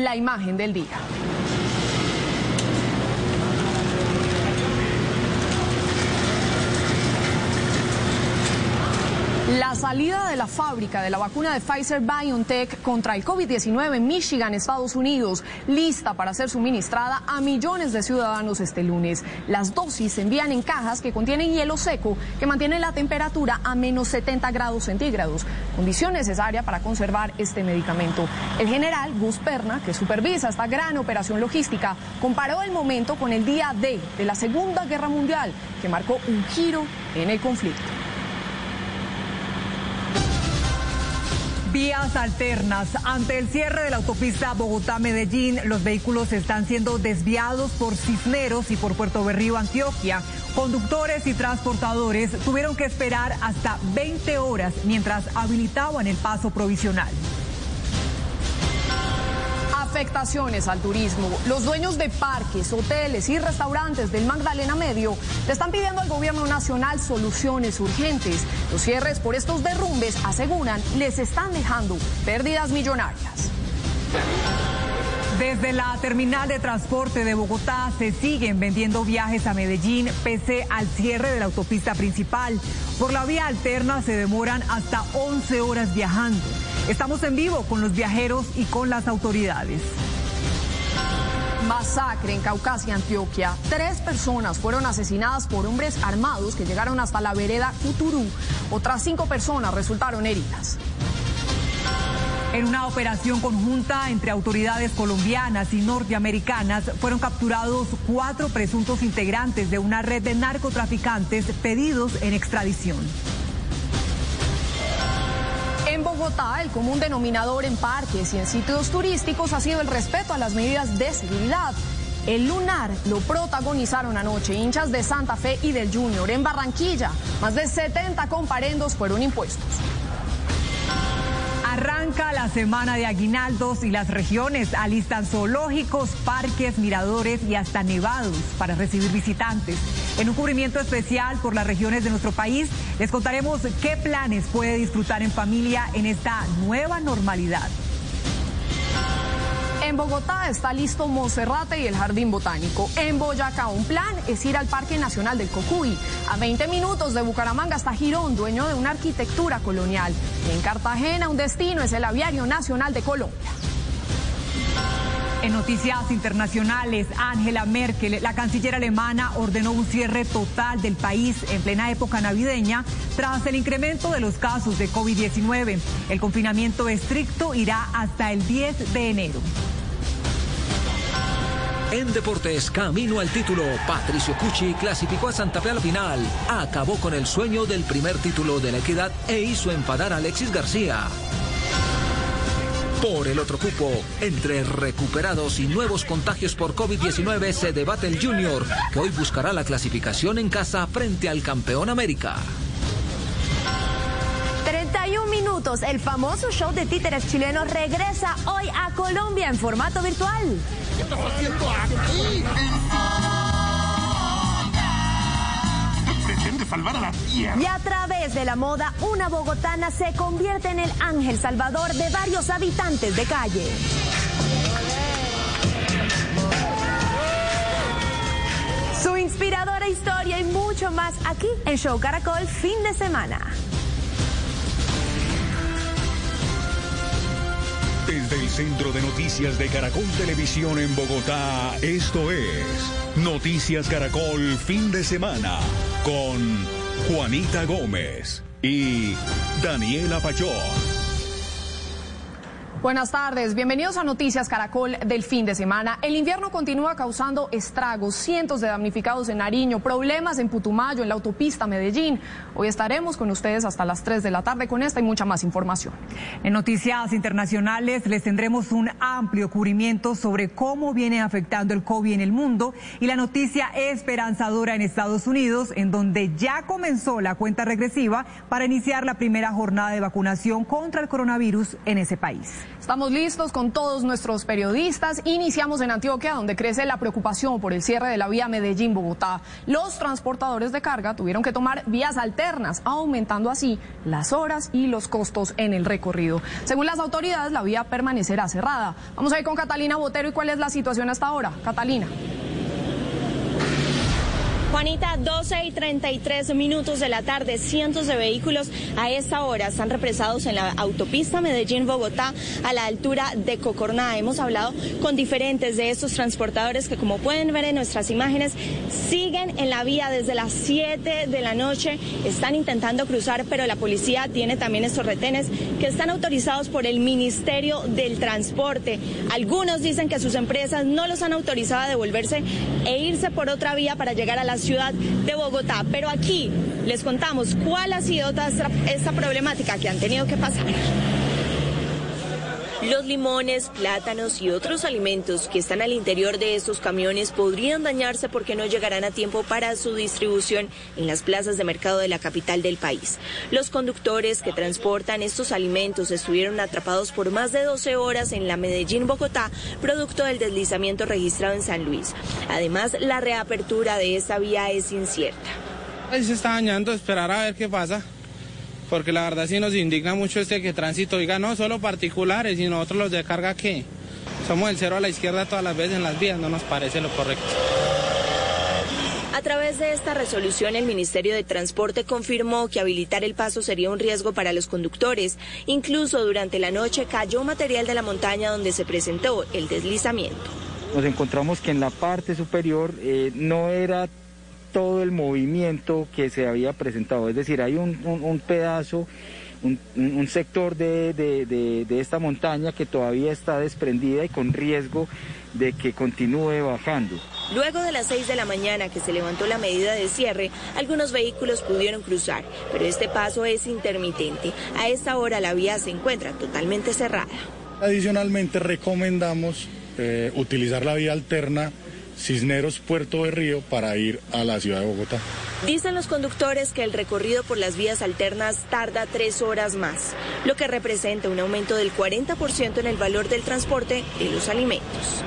La imagen del día. La salida de la fábrica de la vacuna de Pfizer BioNTech contra el COVID-19 en Michigan, Estados Unidos, lista para ser suministrada a millones de ciudadanos este lunes. Las dosis se envían en cajas que contienen hielo seco que mantiene la temperatura a menos 70 grados centígrados, condición necesaria para conservar este medicamento. El general Gus Perna, que supervisa esta gran operación logística, comparó el momento con el día D de la Segunda Guerra Mundial, que marcó un giro en el conflicto. Vías alternas. Ante el cierre de la autopista Bogotá-Medellín, los vehículos están siendo desviados por Cisneros y por Puerto Berrío, Antioquia. Conductores y transportadores tuvieron que esperar hasta 20 horas mientras habilitaban el paso provisional afectaciones al turismo. Los dueños de parques, hoteles y restaurantes del Magdalena Medio le están pidiendo al gobierno nacional soluciones urgentes. Los cierres por estos derrumbes, aseguran, les están dejando pérdidas millonarias. Desde la terminal de transporte de Bogotá se siguen vendiendo viajes a Medellín pese al cierre de la autopista principal. Por la vía alterna se demoran hasta 11 horas viajando. Estamos en vivo con los viajeros y con las autoridades. Masacre en Caucasia, Antioquia. Tres personas fueron asesinadas por hombres armados que llegaron hasta la vereda Cuturú. Otras cinco personas resultaron heridas. En una operación conjunta entre autoridades colombianas y norteamericanas fueron capturados cuatro presuntos integrantes de una red de narcotraficantes pedidos en extradición. En Bogotá, el común denominador en parques y en sitios turísticos ha sido el respeto a las medidas de seguridad. El lunar lo protagonizaron anoche hinchas de Santa Fe y del Junior en Barranquilla. Más de 70 comparendos fueron impuestos. Arranca la semana de aguinaldos y las regiones alistan zoológicos, parques, miradores y hasta nevados para recibir visitantes. En un cubrimiento especial por las regiones de nuestro país, les contaremos qué planes puede disfrutar en familia en esta nueva normalidad. En Bogotá está listo Monserrate y el Jardín Botánico. En Boyacá un plan es ir al Parque Nacional del Cocuy. A 20 minutos de Bucaramanga está Girón, dueño de una arquitectura colonial. Y en Cartagena un destino es el Aviario Nacional de Colombia. En noticias internacionales, Angela Merkel, la canciller alemana, ordenó un cierre total del país en plena época navideña tras el incremento de los casos de COVID-19. El confinamiento estricto irá hasta el 10 de enero. En deportes, camino al título, Patricio Cucci clasificó a Santa Fe a la final, acabó con el sueño del primer título de la equidad e hizo enfadar a Alexis García. Por el otro cupo, entre recuperados y nuevos contagios por COVID-19 se debate el Junior, que hoy buscará la clasificación en casa frente al campeón América. 31 minutos, el famoso show de títeres chilenos regresa hoy a Colombia en formato virtual. ¿Qué estás haciendo aquí? Pretende salvar a la tierra. Y a través de la moda, una bogotana se convierte en el ángel salvador de varios habitantes de calle. Su inspiradora historia y mucho más aquí en Show Caracol fin de semana. Desde el Centro de Noticias de Caracol Televisión en Bogotá, esto es Noticias Caracol fin de semana con Juanita Gómez y Daniela Pachón. Buenas tardes, bienvenidos a Noticias Caracol del fin de semana. El invierno continúa causando estragos, cientos de damnificados en Nariño, problemas en Putumayo, en la autopista Medellín. Hoy estaremos con ustedes hasta las 3 de la tarde con esta y mucha más información. En noticias internacionales les tendremos un amplio cubrimiento sobre cómo viene afectando el COVID en el mundo y la noticia esperanzadora en Estados Unidos, en donde ya comenzó la cuenta regresiva para iniciar la primera jornada de vacunación contra el coronavirus en ese país. Estamos listos con todos nuestros periodistas. Iniciamos en Antioquia, donde crece la preocupación por el cierre de la vía Medellín-Bogotá. Los transportadores de carga tuvieron que tomar vías alternas, aumentando así las horas y los costos en el recorrido. Según las autoridades, la vía permanecerá cerrada. Vamos a ir con Catalina Botero y cuál es la situación hasta ahora. Catalina. Juanita, 12 y 33 minutos de la tarde, cientos de vehículos a esta hora están represados en la autopista Medellín-Bogotá a la altura de Cocorná. Hemos hablado con diferentes de estos transportadores que como pueden ver en nuestras imágenes siguen en la vía desde las 7 de la noche, están intentando cruzar, pero la policía tiene también estos retenes que están autorizados por el Ministerio del Transporte. Algunos dicen que sus empresas no los han autorizado a devolverse e irse por otra vía para llegar a la ciudad de Bogotá. Pero aquí les contamos cuál ha sido esta problemática que han tenido que pasar. Los limones, plátanos y otros alimentos que están al interior de estos camiones podrían dañarse porque no llegarán a tiempo para su distribución en las plazas de mercado de la capital del país. Los conductores que transportan estos alimentos estuvieron atrapados por más de 12 horas en la Medellín-Bogotá, producto del deslizamiento registrado en San Luis. Además, la reapertura de esta vía es incierta. Ahí se está dañando, esperar a ver qué pasa porque la verdad sí nos indigna mucho este que tránsito diga no solo particulares y nosotros los de carga que somos el cero a la izquierda todas las veces en las vías, no nos parece lo correcto. A través de esta resolución, el Ministerio de Transporte confirmó que habilitar el paso sería un riesgo para los conductores. Incluso durante la noche cayó material de la montaña donde se presentó el deslizamiento. Nos encontramos que en la parte superior eh, no era todo el movimiento que se había presentado. Es decir, hay un, un, un pedazo, un, un sector de, de, de, de, esta montaña que todavía está desprendida y con riesgo de que continúe bajando. Luego de las 6 de la mañana que se levantó la medida de cierre, algunos vehículos pudieron cruzar, pero este paso es intermitente. A esta hora la vía se encuentra totalmente cerrada. Adicionalmente recomendamos eh, utilizar la vía alterna Cisneros Puerto de Río para ir a la ciudad de Bogotá. Dicen los conductores que el recorrido por las vías alternas tarda tres horas más, lo que representa un aumento del 40% en el valor del transporte y los alimentos.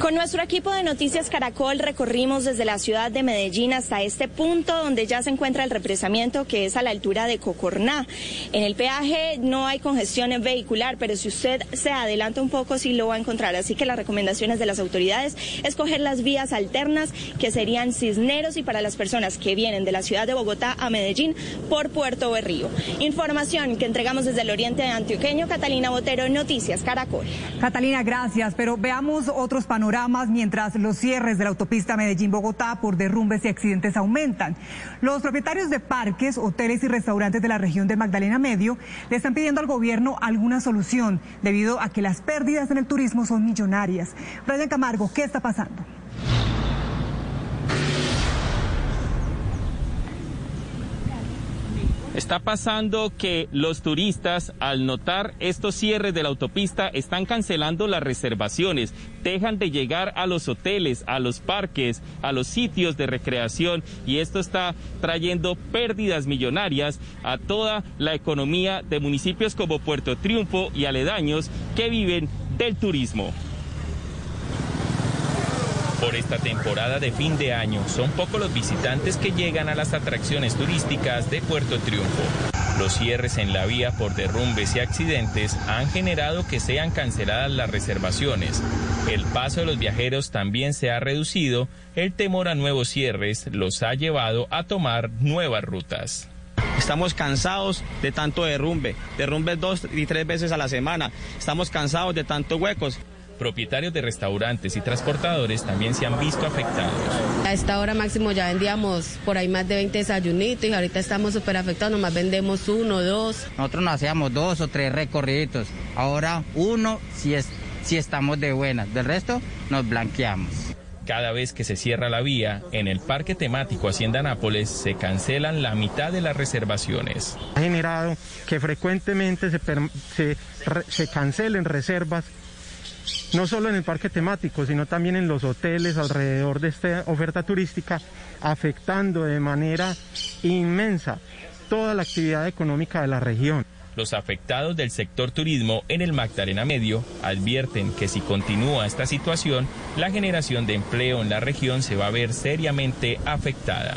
Con nuestro equipo de Noticias Caracol recorrimos desde la ciudad de Medellín hasta este punto donde ya se encuentra el represamiento que es a la altura de Cocorná. En el peaje no hay congestión vehicular, pero si usted se adelanta un poco sí lo va a encontrar. Así que las recomendaciones de las autoridades es coger las vías alternas que serían Cisneros y para las personas que vienen de la ciudad de Bogotá a Medellín por Puerto Berrío. Información que entregamos desde el oriente antioqueño. Catalina Botero, Noticias Caracol. Catalina, gracias. Pero veamos otros panoramas mientras los cierres de la autopista Medellín-Bogotá por derrumbes y accidentes aumentan. Los propietarios de parques, hoteles y restaurantes de la región de Magdalena Medio le están pidiendo al gobierno alguna solución debido a que las pérdidas en el turismo son millonarias. Brian Camargo, ¿qué está pasando? Está pasando que los turistas, al notar estos cierres de la autopista, están cancelando las reservaciones, dejan de llegar a los hoteles, a los parques, a los sitios de recreación. Y esto está trayendo pérdidas millonarias a toda la economía de municipios como Puerto Triunfo y aledaños que viven del turismo por esta temporada de fin de año. Son pocos los visitantes que llegan a las atracciones turísticas de Puerto Triunfo. Los cierres en la vía por derrumbes y accidentes han generado que sean canceladas las reservaciones. El paso de los viajeros también se ha reducido. El temor a nuevos cierres los ha llevado a tomar nuevas rutas. Estamos cansados de tanto derrumbe, derrumbes dos y tres veces a la semana. Estamos cansados de tantos huecos. Propietarios de restaurantes y transportadores también se han visto afectados. A esta hora máximo ya vendíamos por ahí más de 20 desayunitos y ahorita estamos súper afectados, nomás vendemos uno, dos. Nosotros nos hacíamos dos o tres recorridos, ahora uno si, es, si estamos de buenas, del resto nos blanqueamos. Cada vez que se cierra la vía, en el parque temático Hacienda Nápoles se cancelan la mitad de las reservaciones. Ha generado que frecuentemente se, se, se cancelen reservas no solo en el parque temático, sino también en los hoteles alrededor de esta oferta turística, afectando de manera inmensa toda la actividad económica de la región. Los afectados del sector turismo en el Magdalena Medio advierten que si continúa esta situación, la generación de empleo en la región se va a ver seriamente afectada.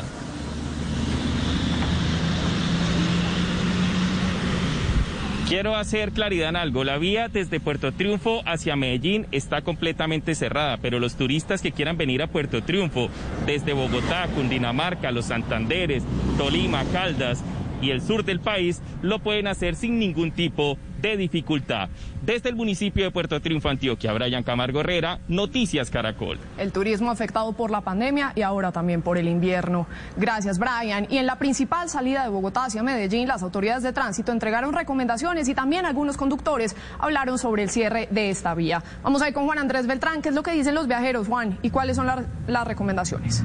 Quiero hacer claridad en algo. La vía desde Puerto Triunfo hacia Medellín está completamente cerrada, pero los turistas que quieran venir a Puerto Triunfo desde Bogotá, Cundinamarca, Los Santanderes, Tolima, Caldas y el sur del país lo pueden hacer sin ningún tipo de dificultad. Desde el municipio de Puerto Triunfo, Antioquia, Brian Camargo Herrera, Noticias Caracol. El turismo afectado por la pandemia y ahora también por el invierno. Gracias, Brian. Y en la principal salida de Bogotá hacia Medellín, las autoridades de tránsito entregaron recomendaciones y también algunos conductores hablaron sobre el cierre de esta vía. Vamos a ir con Juan Andrés Beltrán, ¿qué es lo que dicen los viajeros, Juan? ¿Y cuáles son las recomendaciones?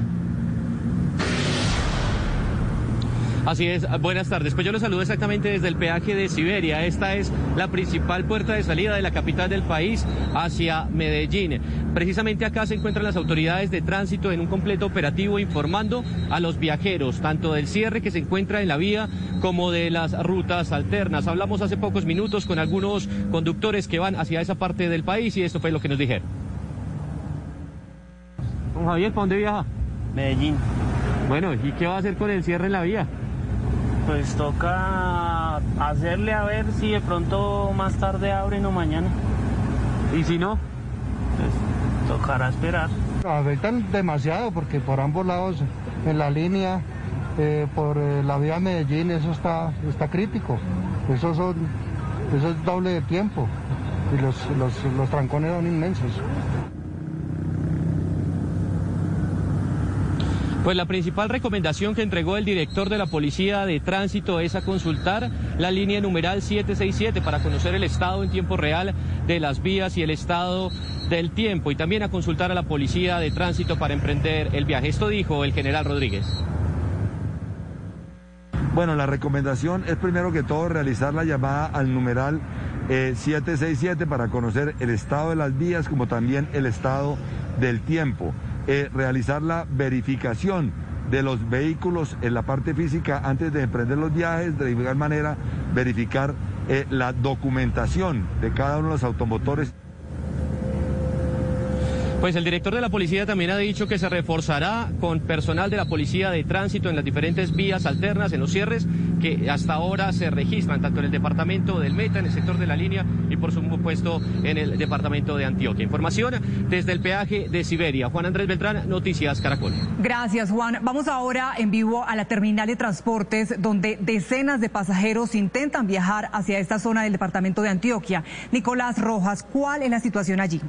Así es, buenas tardes. Pues yo los saludo exactamente desde el peaje de Siberia. Esta es la principal puerta de salida de la capital del país hacia Medellín. Precisamente acá se encuentran las autoridades de tránsito en un completo operativo informando a los viajeros, tanto del cierre que se encuentra en la vía como de las rutas alternas. Hablamos hace pocos minutos con algunos conductores que van hacia esa parte del país y esto fue lo que nos dijeron. Don Javier, ¿para dónde viaja? Medellín. Bueno, ¿y qué va a hacer con el cierre en la vía? Pues toca hacerle a ver si de pronto más tarde abren o mañana. ¿Y si no? Pues tocará esperar. Afectan demasiado porque por ambos lados en la línea, eh, por eh, la vía Medellín, eso está, está crítico. Eso, son, eso es doble de tiempo y los, los, los trancones son inmensos. Pues la principal recomendación que entregó el director de la Policía de Tránsito es a consultar la línea numeral 767 para conocer el estado en tiempo real de las vías y el estado del tiempo y también a consultar a la Policía de Tránsito para emprender el viaje. Esto dijo el general Rodríguez. Bueno, la recomendación es primero que todo realizar la llamada al numeral 767 para conocer el estado de las vías como también el estado del tiempo. Eh, realizar la verificación de los vehículos en la parte física antes de emprender los viajes, de igual manera verificar eh, la documentación de cada uno de los automotores. Pues el director de la policía también ha dicho que se reforzará con personal de la policía de tránsito en las diferentes vías alternas, en los cierres que hasta ahora se registran, tanto en el departamento del Meta, en el sector de la línea y por supuesto en el departamento de Antioquia. Información desde el peaje de Siberia. Juan Andrés Beltrán, Noticias Caracol. Gracias, Juan. Vamos ahora en vivo a la terminal de transportes, donde decenas de pasajeros intentan viajar hacia esta zona del departamento de Antioquia. Nicolás Rojas, ¿cuál es la situación allí?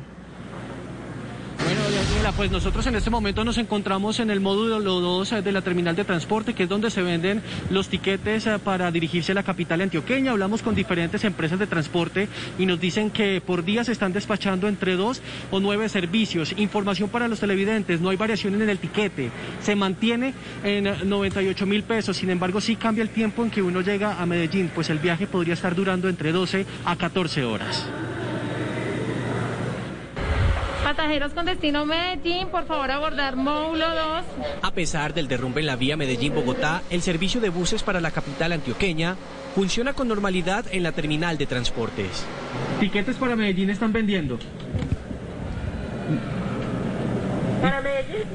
Pues nosotros en este momento nos encontramos en el módulo 2 eh, de la terminal de transporte, que es donde se venden los tiquetes eh, para dirigirse a la capital antioqueña. Hablamos con diferentes empresas de transporte y nos dicen que por día se están despachando entre dos o nueve servicios. Información para los televidentes, no hay variación en el tiquete, se mantiene en 98 mil pesos, sin embargo sí cambia el tiempo en que uno llega a Medellín, pues el viaje podría estar durando entre 12 a 14 horas. Pasajeros con destino Medellín, por favor abordar módulo 2. A pesar del derrumbe en la vía Medellín-Bogotá, el servicio de buses para la capital antioqueña funciona con normalidad en la terminal de transportes. ¿Tiquetes para Medellín están vendiendo? ¿Para Medellín?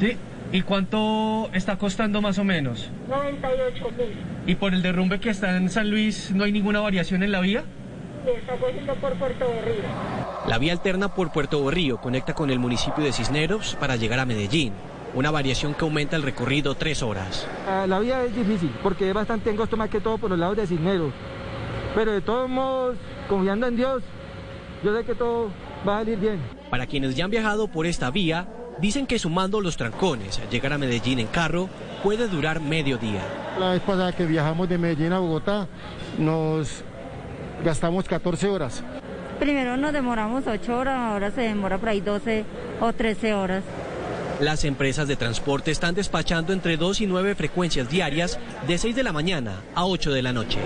Sí. ¿Y cuánto está costando más o menos? 98 mil. ¿Y por el derrumbe que está en San Luis no hay ninguna variación en la vía? Está cogiendo por Puerto Berrío. La vía alterna por Puerto Berrío conecta con el municipio de Cisneros para llegar a Medellín. Una variación que aumenta el recorrido tres horas. Ah, la vía es difícil porque es bastante angosto más que todo por los lados de Cisneros. Pero de todos modos, confiando en Dios, yo sé que todo va a salir bien. Para quienes ya han viajado por esta vía, dicen que sumando los trancones, llegar a Medellín en carro puede durar medio día. La vez pasada que viajamos de Medellín a Bogotá, nos gastamos 14 horas. Primero nos demoramos 8 horas, ahora se demora por ahí 12 o 13 horas. Las empresas de transporte están despachando entre 2 y 9 frecuencias diarias de 6 de la mañana a 8 de la noche.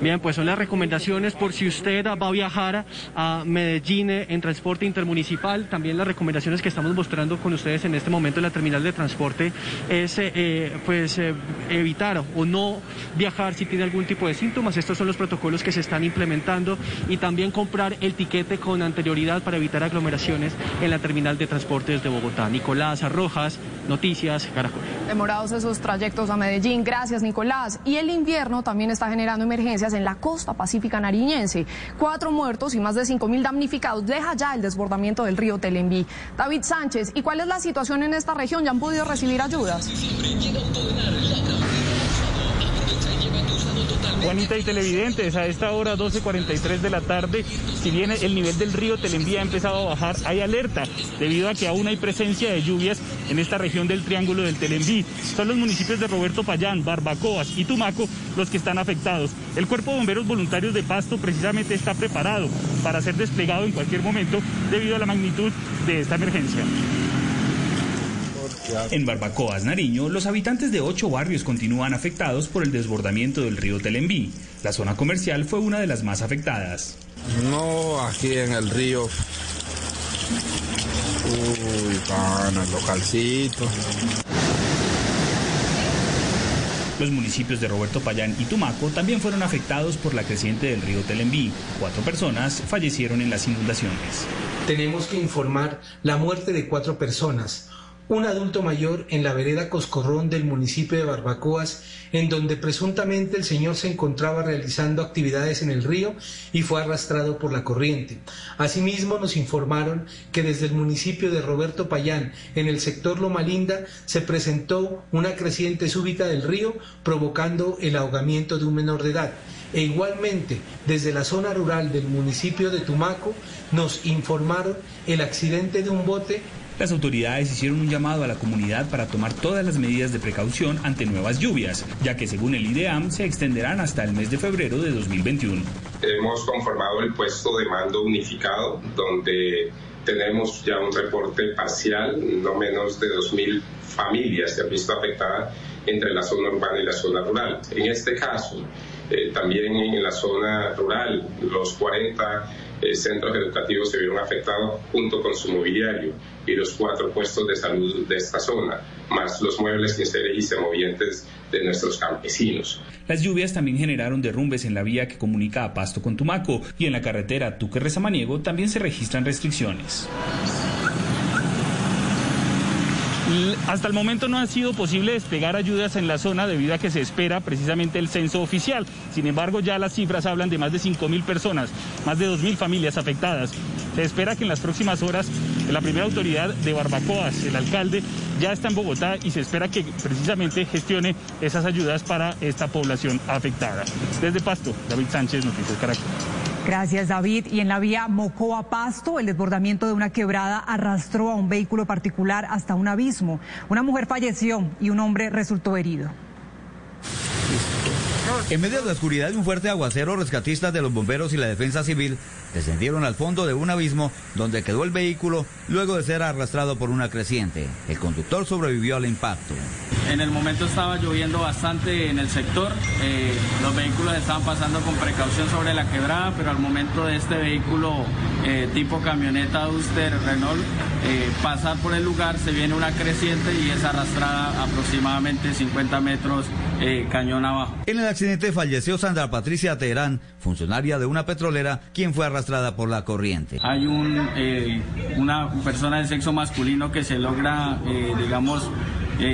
Bien, pues son las recomendaciones por si usted va a viajar a Medellín eh, en transporte intermunicipal. También las recomendaciones que estamos mostrando con ustedes en este momento en la terminal de transporte es eh, eh, pues evitar o no viajar si tiene algún tipo de síntomas. Estos son los protocolos que se están implementando y también comprar el tiquete con anterioridad para evitar aglomeraciones en la terminal de transportes de Bogotá. Nicolás Arrojas, Noticias Caracol. Demorados esos trayectos a Medellín. Gracias, Nicolás. Y el invierno también está generando emergencias en la costa pacífica nariñense. Cuatro muertos y más de cinco mil damnificados deja ya el desbordamiento del río Telembí. David Sánchez, ¿y cuál es la situación en esta región? ¿Ya han podido recibir ayudas? Juanita y televidentes, a esta hora 12.43 de la tarde, si bien el nivel del río Telembí ha empezado a bajar, hay alerta debido a que aún hay presencia de lluvias en esta región del Triángulo del Telembí. Son los municipios de Roberto Payán, Barbacoas y Tumaco los que están afectados. El Cuerpo de Bomberos Voluntarios de Pasto precisamente está preparado para ser desplegado en cualquier momento debido a la magnitud de esta emergencia. En Barbacoas, Nariño, los habitantes de ocho barrios continúan afectados por el desbordamiento del río Telembí. La zona comercial fue una de las más afectadas. No, aquí en el río. Uy, pana, el localcito. Los municipios de Roberto Payán y Tumaco también fueron afectados por la creciente del río Telembí. Cuatro personas fallecieron en las inundaciones. Tenemos que informar la muerte de cuatro personas un adulto mayor en la vereda Coscorrón del municipio de Barbacoas, en donde presuntamente el señor se encontraba realizando actividades en el río y fue arrastrado por la corriente. Asimismo, nos informaron que desde el municipio de Roberto Payán, en el sector Loma Linda, se presentó una creciente súbita del río, provocando el ahogamiento de un menor de edad. E igualmente, desde la zona rural del municipio de Tumaco, nos informaron el accidente de un bote las autoridades hicieron un llamado a la comunidad para tomar todas las medidas de precaución ante nuevas lluvias, ya que según el IDEAM se extenderán hasta el mes de febrero de 2021. Hemos conformado el puesto de mando unificado, donde tenemos ya un reporte parcial, no menos de 2.000 familias se han visto afectadas entre la zona urbana y la zona rural. En este caso, eh, también en la zona rural, los 40 eh, centros educativos se vieron afectados junto con su mobiliario y los cuatro puestos de salud de esta zona, más los muebles, quinceles y semovientes de nuestros campesinos. Las lluvias también generaron derrumbes en la vía que comunica a Pasto con Tumaco y en la carretera Tuque-Rezamaniego también se registran restricciones. Hasta el momento no ha sido posible despegar ayudas en la zona debido a que se espera precisamente el censo oficial. Sin embargo, ya las cifras hablan de más de 5.000 personas, más de 2.000 familias afectadas. Se espera que en las próximas horas la primera autoridad de Barbacoas, el alcalde, ya está en Bogotá y se espera que precisamente gestione esas ayudas para esta población afectada. Desde Pasto, David Sánchez, Noticias Caracol. Gracias, David. Y en la vía Mocoa-Pasto, el desbordamiento de una quebrada arrastró a un vehículo particular hasta un abismo. Una mujer falleció y un hombre resultó herido. En medio de la oscuridad y un fuerte aguacero, rescatistas de los bomberos y la defensa civil descendieron al fondo de un abismo donde quedó el vehículo luego de ser arrastrado por una creciente. El conductor sobrevivió al impacto. En el momento estaba lloviendo bastante en el sector, eh, los vehículos estaban pasando con precaución sobre la quebrada, pero al momento de este vehículo eh, tipo camioneta Duster Renault eh, pasar por el lugar se viene una creciente y es arrastrada aproximadamente 50 metros cañón abajo. En el accidente falleció Sandra Patricia Teherán, funcionaria de una petrolera, quien fue arrastrada por la corriente. Hay un, una persona de sexo masculino que se logra, digamos,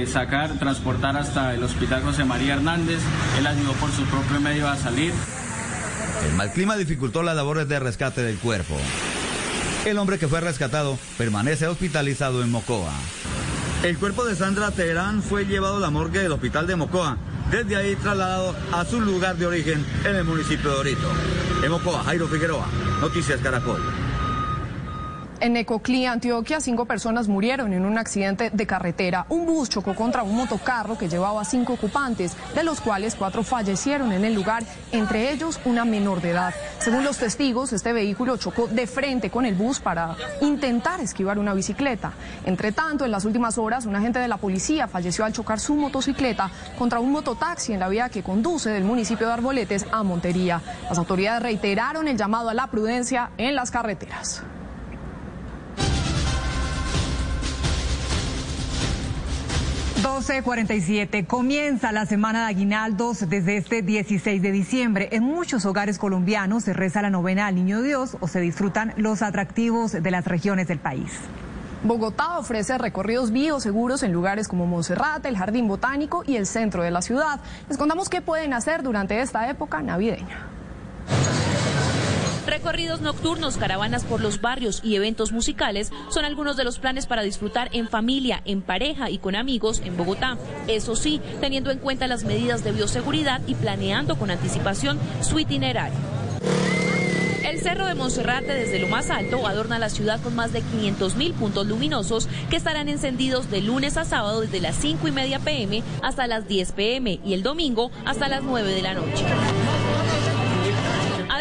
sacar, transportar hasta el Hospital José María Hernández. Él ayudó por su propio medio a salir. El mal clima dificultó las labores de rescate del cuerpo. El hombre que fue rescatado permanece hospitalizado en Mocoa. El cuerpo de Sandra Teherán fue llevado a la morgue del hospital de Mocoa. Desde ahí trasladado a su lugar de origen en el municipio de Orito. En Mocoa, Jairo Figueroa, Noticias Caracol. En Necoclí, Antioquia, cinco personas murieron en un accidente de carretera. Un bus chocó contra un motocarro que llevaba cinco ocupantes, de los cuales cuatro fallecieron en el lugar, entre ellos una menor de edad. Según los testigos, este vehículo chocó de frente con el bus para intentar esquivar una bicicleta. Entre tanto, en las últimas horas, un agente de la policía falleció al chocar su motocicleta contra un mototaxi en la vía que conduce del municipio de Arboletes a Montería. Las autoridades reiteraron el llamado a la prudencia en las carreteras. 12.47. Comienza la semana de aguinaldos desde este 16 de diciembre. En muchos hogares colombianos se reza la novena al Niño Dios o se disfrutan los atractivos de las regiones del país. Bogotá ofrece recorridos bioseguros en lugares como Monserrate, el Jardín Botánico y el centro de la ciudad. Les contamos qué pueden hacer durante esta época navideña. Recorridos nocturnos, caravanas por los barrios y eventos musicales son algunos de los planes para disfrutar en familia, en pareja y con amigos en Bogotá. Eso sí, teniendo en cuenta las medidas de bioseguridad y planeando con anticipación su itinerario. El Cerro de Monserrate desde lo más alto adorna la ciudad con más de 500 mil puntos luminosos que estarán encendidos de lunes a sábado desde las 5 y media pm hasta las 10 pm y el domingo hasta las 9 de la noche.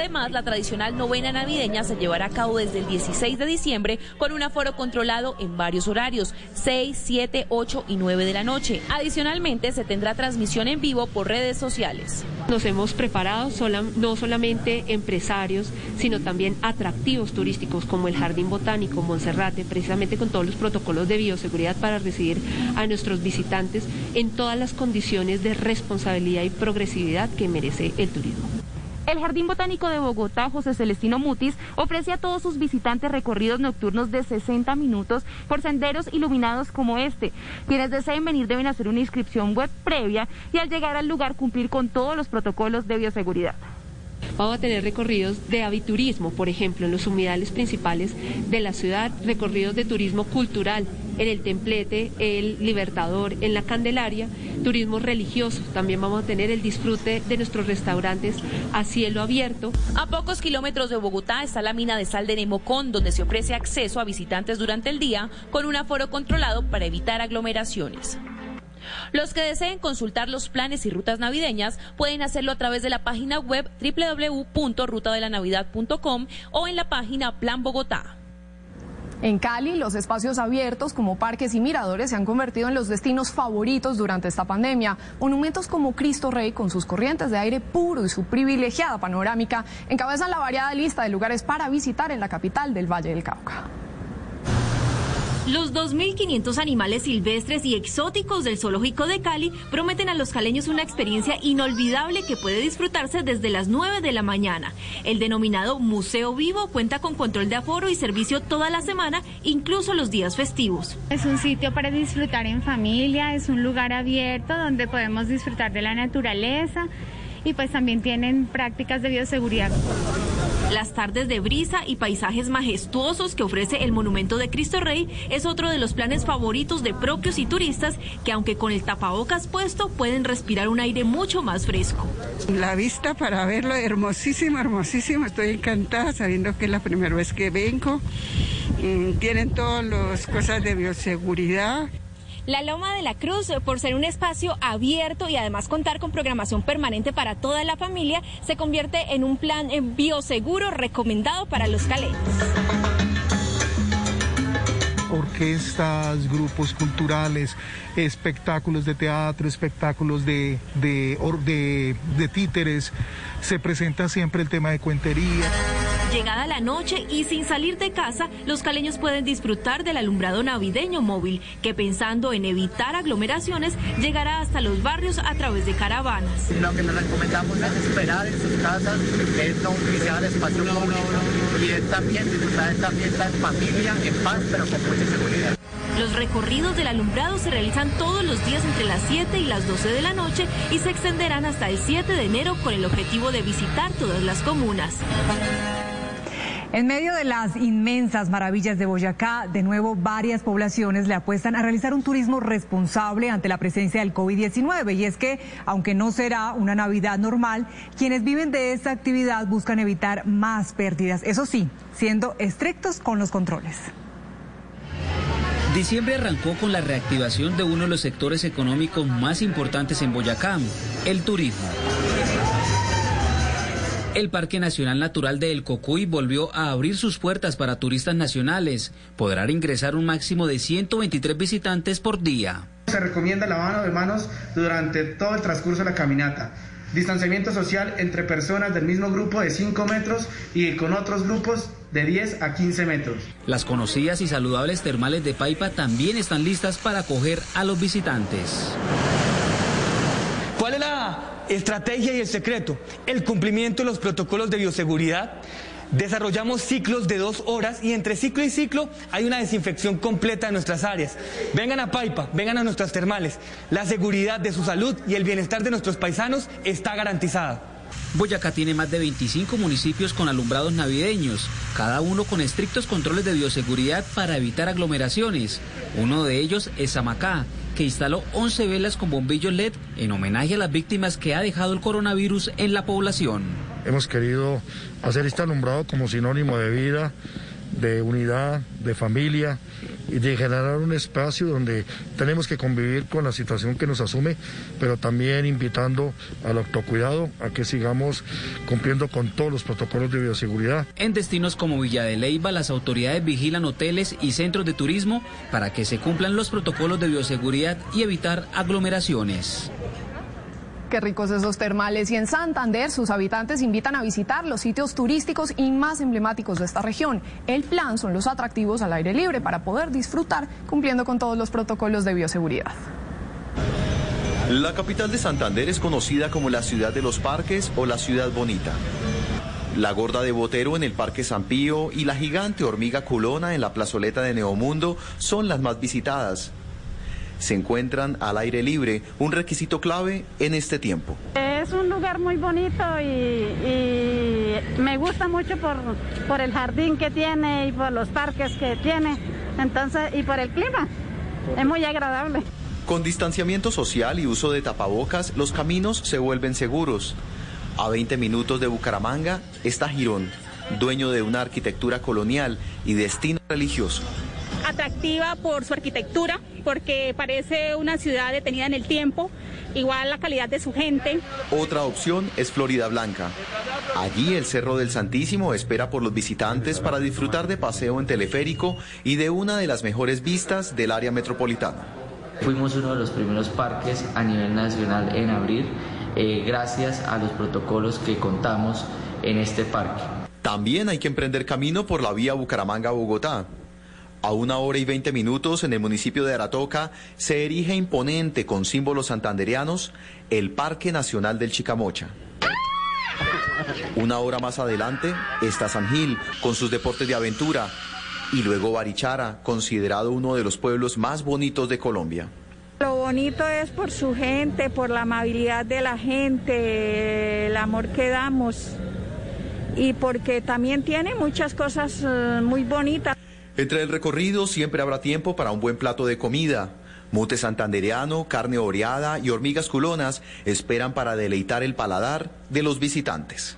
Además, la tradicional novena navideña se llevará a cabo desde el 16 de diciembre con un aforo controlado en varios horarios, 6, 7, 8 y 9 de la noche. Adicionalmente, se tendrá transmisión en vivo por redes sociales. Nos hemos preparado no solamente empresarios, sino también atractivos turísticos como el Jardín Botánico Monserrate, precisamente con todos los protocolos de bioseguridad para recibir a nuestros visitantes en todas las condiciones de responsabilidad y progresividad que merece el turismo. El Jardín Botánico de Bogotá, José Celestino Mutis, ofrece a todos sus visitantes recorridos nocturnos de 60 minutos por senderos iluminados como este. Quienes deseen venir deben hacer una inscripción web previa y al llegar al lugar cumplir con todos los protocolos de bioseguridad. Vamos a tener recorridos de aviturismo, por ejemplo, en los humedales principales de la ciudad, recorridos de turismo cultural, en el Templete, el Libertador, en la Candelaria, turismo religioso. También vamos a tener el disfrute de nuestros restaurantes a cielo abierto. A pocos kilómetros de Bogotá está la mina de sal de Nemocón, donde se ofrece acceso a visitantes durante el día con un aforo controlado para evitar aglomeraciones. Los que deseen consultar los planes y rutas navideñas pueden hacerlo a través de la página web www.rutadelanavidad.com o en la página Plan Bogotá. En Cali, los espacios abiertos como parques y miradores se han convertido en los destinos favoritos durante esta pandemia. Monumentos como Cristo Rey, con sus corrientes de aire puro y su privilegiada panorámica, encabezan la variada lista de lugares para visitar en la capital del Valle del Cauca. Los 2.500 animales silvestres y exóticos del zoológico de Cali prometen a los caleños una experiencia inolvidable que puede disfrutarse desde las 9 de la mañana. El denominado Museo Vivo cuenta con control de aforo y servicio toda la semana, incluso los días festivos. Es un sitio para disfrutar en familia, es un lugar abierto donde podemos disfrutar de la naturaleza y pues también tienen prácticas de bioseguridad. Las tardes de brisa y paisajes majestuosos que ofrece el Monumento de Cristo Rey es otro de los planes favoritos de propios y turistas que aunque con el tapabocas puesto pueden respirar un aire mucho más fresco. La vista para verlo hermosísimo, hermosísimo. Estoy encantada sabiendo que es la primera vez que vengo. Mm, tienen todas las cosas de bioseguridad. La Loma de la Cruz, por ser un espacio abierto y además contar con programación permanente para toda la familia, se convierte en un plan eh, bioseguro recomendado para los caleños orquestas, grupos culturales, espectáculos de teatro, espectáculos de, títeres. Se presenta siempre el tema de cuentería. Llegada la noche y sin salir de casa, los caleños pueden disfrutar del alumbrado navideño móvil, que pensando en evitar aglomeraciones, llegará hasta los barrios a través de caravanas. Lo que les recomendamos es esperar en sus casas, es no utilizar espacio público y es también disfrutar esta fiesta en familia, en paz, pero con mucha seguridad. Los recorridos del alumbrado se realizan todos los días entre las 7 y las 12 de la noche y se extenderán hasta el 7 de enero con el objetivo de visitar todas las comunas. En medio de las inmensas maravillas de Boyacá, de nuevo varias poblaciones le apuestan a realizar un turismo responsable ante la presencia del COVID-19. Y es que, aunque no será una Navidad normal, quienes viven de esta actividad buscan evitar más pérdidas. Eso sí, siendo estrictos con los controles. Diciembre arrancó con la reactivación de uno de los sectores económicos más importantes en Boyacá, el turismo. El Parque Nacional Natural de El Cocuy volvió a abrir sus puertas para turistas nacionales. Podrán ingresar un máximo de 123 visitantes por día. Se recomienda lavado de manos durante todo el transcurso de la caminata. Distanciamiento social entre personas del mismo grupo de 5 metros y con otros grupos de 10 a 15 metros. Las conocidas y saludables termales de Paipa también están listas para acoger a los visitantes. ¿Cuál es la estrategia y el secreto, el cumplimiento de los protocolos de bioseguridad. Desarrollamos ciclos de dos horas y entre ciclo y ciclo hay una desinfección completa de nuestras áreas. Vengan a Paipa, vengan a nuestras termales. La seguridad de su salud y el bienestar de nuestros paisanos está garantizada. Boyacá tiene más de 25 municipios con alumbrados navideños, cada uno con estrictos controles de bioseguridad para evitar aglomeraciones. Uno de ellos es Samacá, que instaló 11 velas con bombillos LED en homenaje a las víctimas que ha dejado el coronavirus en la población. Hemos querido hacer este alumbrado como sinónimo de vida, de unidad, de familia y de generar un espacio donde tenemos que convivir con la situación que nos asume, pero también invitando al autocuidado a que sigamos cumpliendo con todos los protocolos de bioseguridad. En destinos como Villa de Leyva, las autoridades vigilan hoteles y centros de turismo para que se cumplan los protocolos de bioseguridad y evitar aglomeraciones. Qué ricos esos termales. Y en Santander, sus habitantes invitan a visitar los sitios turísticos y más emblemáticos de esta región. El plan son los atractivos al aire libre para poder disfrutar cumpliendo con todos los protocolos de bioseguridad. La capital de Santander es conocida como la ciudad de los parques o la ciudad bonita. La gorda de Botero en el Parque San Pío y la gigante hormiga culona en la plazoleta de Neomundo son las más visitadas se encuentran al aire libre, un requisito clave en este tiempo. Es un lugar muy bonito y, me gusta mucho por, por el jardín que tiene y por los parques que tiene, entonces y por el clima. Es muy agradable. Con distanciamiento social y uso de tapabocas, los caminos se vuelven seguros. A 20 minutos de Bucaramanga está Girón, dueño de una arquitectura colonial y destino religioso atractiva por su arquitectura, porque parece una ciudad detenida en el tiempo, igual la calidad de su gente. Otra opción es Florida Blanca. Allí el Cerro del Santísimo espera por los visitantes para disfrutar de paseo en teleférico y de una de las mejores vistas del área metropolitana. Fuimos uno de los primeros parques a nivel nacional en abrir eh, gracias a los protocolos que contamos en este parque. También hay que emprender camino por la vía Bucaramanga-Bogotá. A una hora y veinte minutos en el municipio de Aratoca se erige imponente con símbolos santanderianos el Parque Nacional del Chicamocha. Una hora más adelante está San Gil con sus deportes de aventura y luego Barichara, considerado uno de los pueblos más bonitos de Colombia. Lo bonito es por su gente, por la amabilidad de la gente, el amor que damos y porque también tiene muchas cosas eh, muy bonitas. Entre el recorrido siempre habrá tiempo para un buen plato de comida. Mute santandereano, carne oreada y hormigas culonas esperan para deleitar el paladar de los visitantes.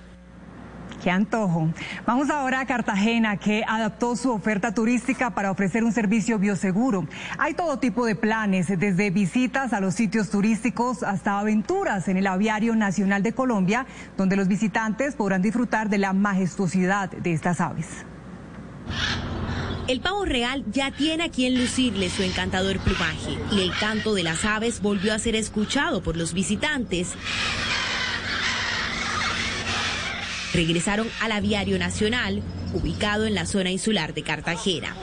Qué antojo. Vamos ahora a Cartagena, que adaptó su oferta turística para ofrecer un servicio bioseguro. Hay todo tipo de planes, desde visitas a los sitios turísticos hasta aventuras en el Aviario Nacional de Colombia, donde los visitantes podrán disfrutar de la majestuosidad de estas aves. El pavo real ya tiene a quien lucirle su encantador plumaje y el canto de las aves volvió a ser escuchado por los visitantes. Regresaron al Aviario Nacional, ubicado en la zona insular de Cartagena.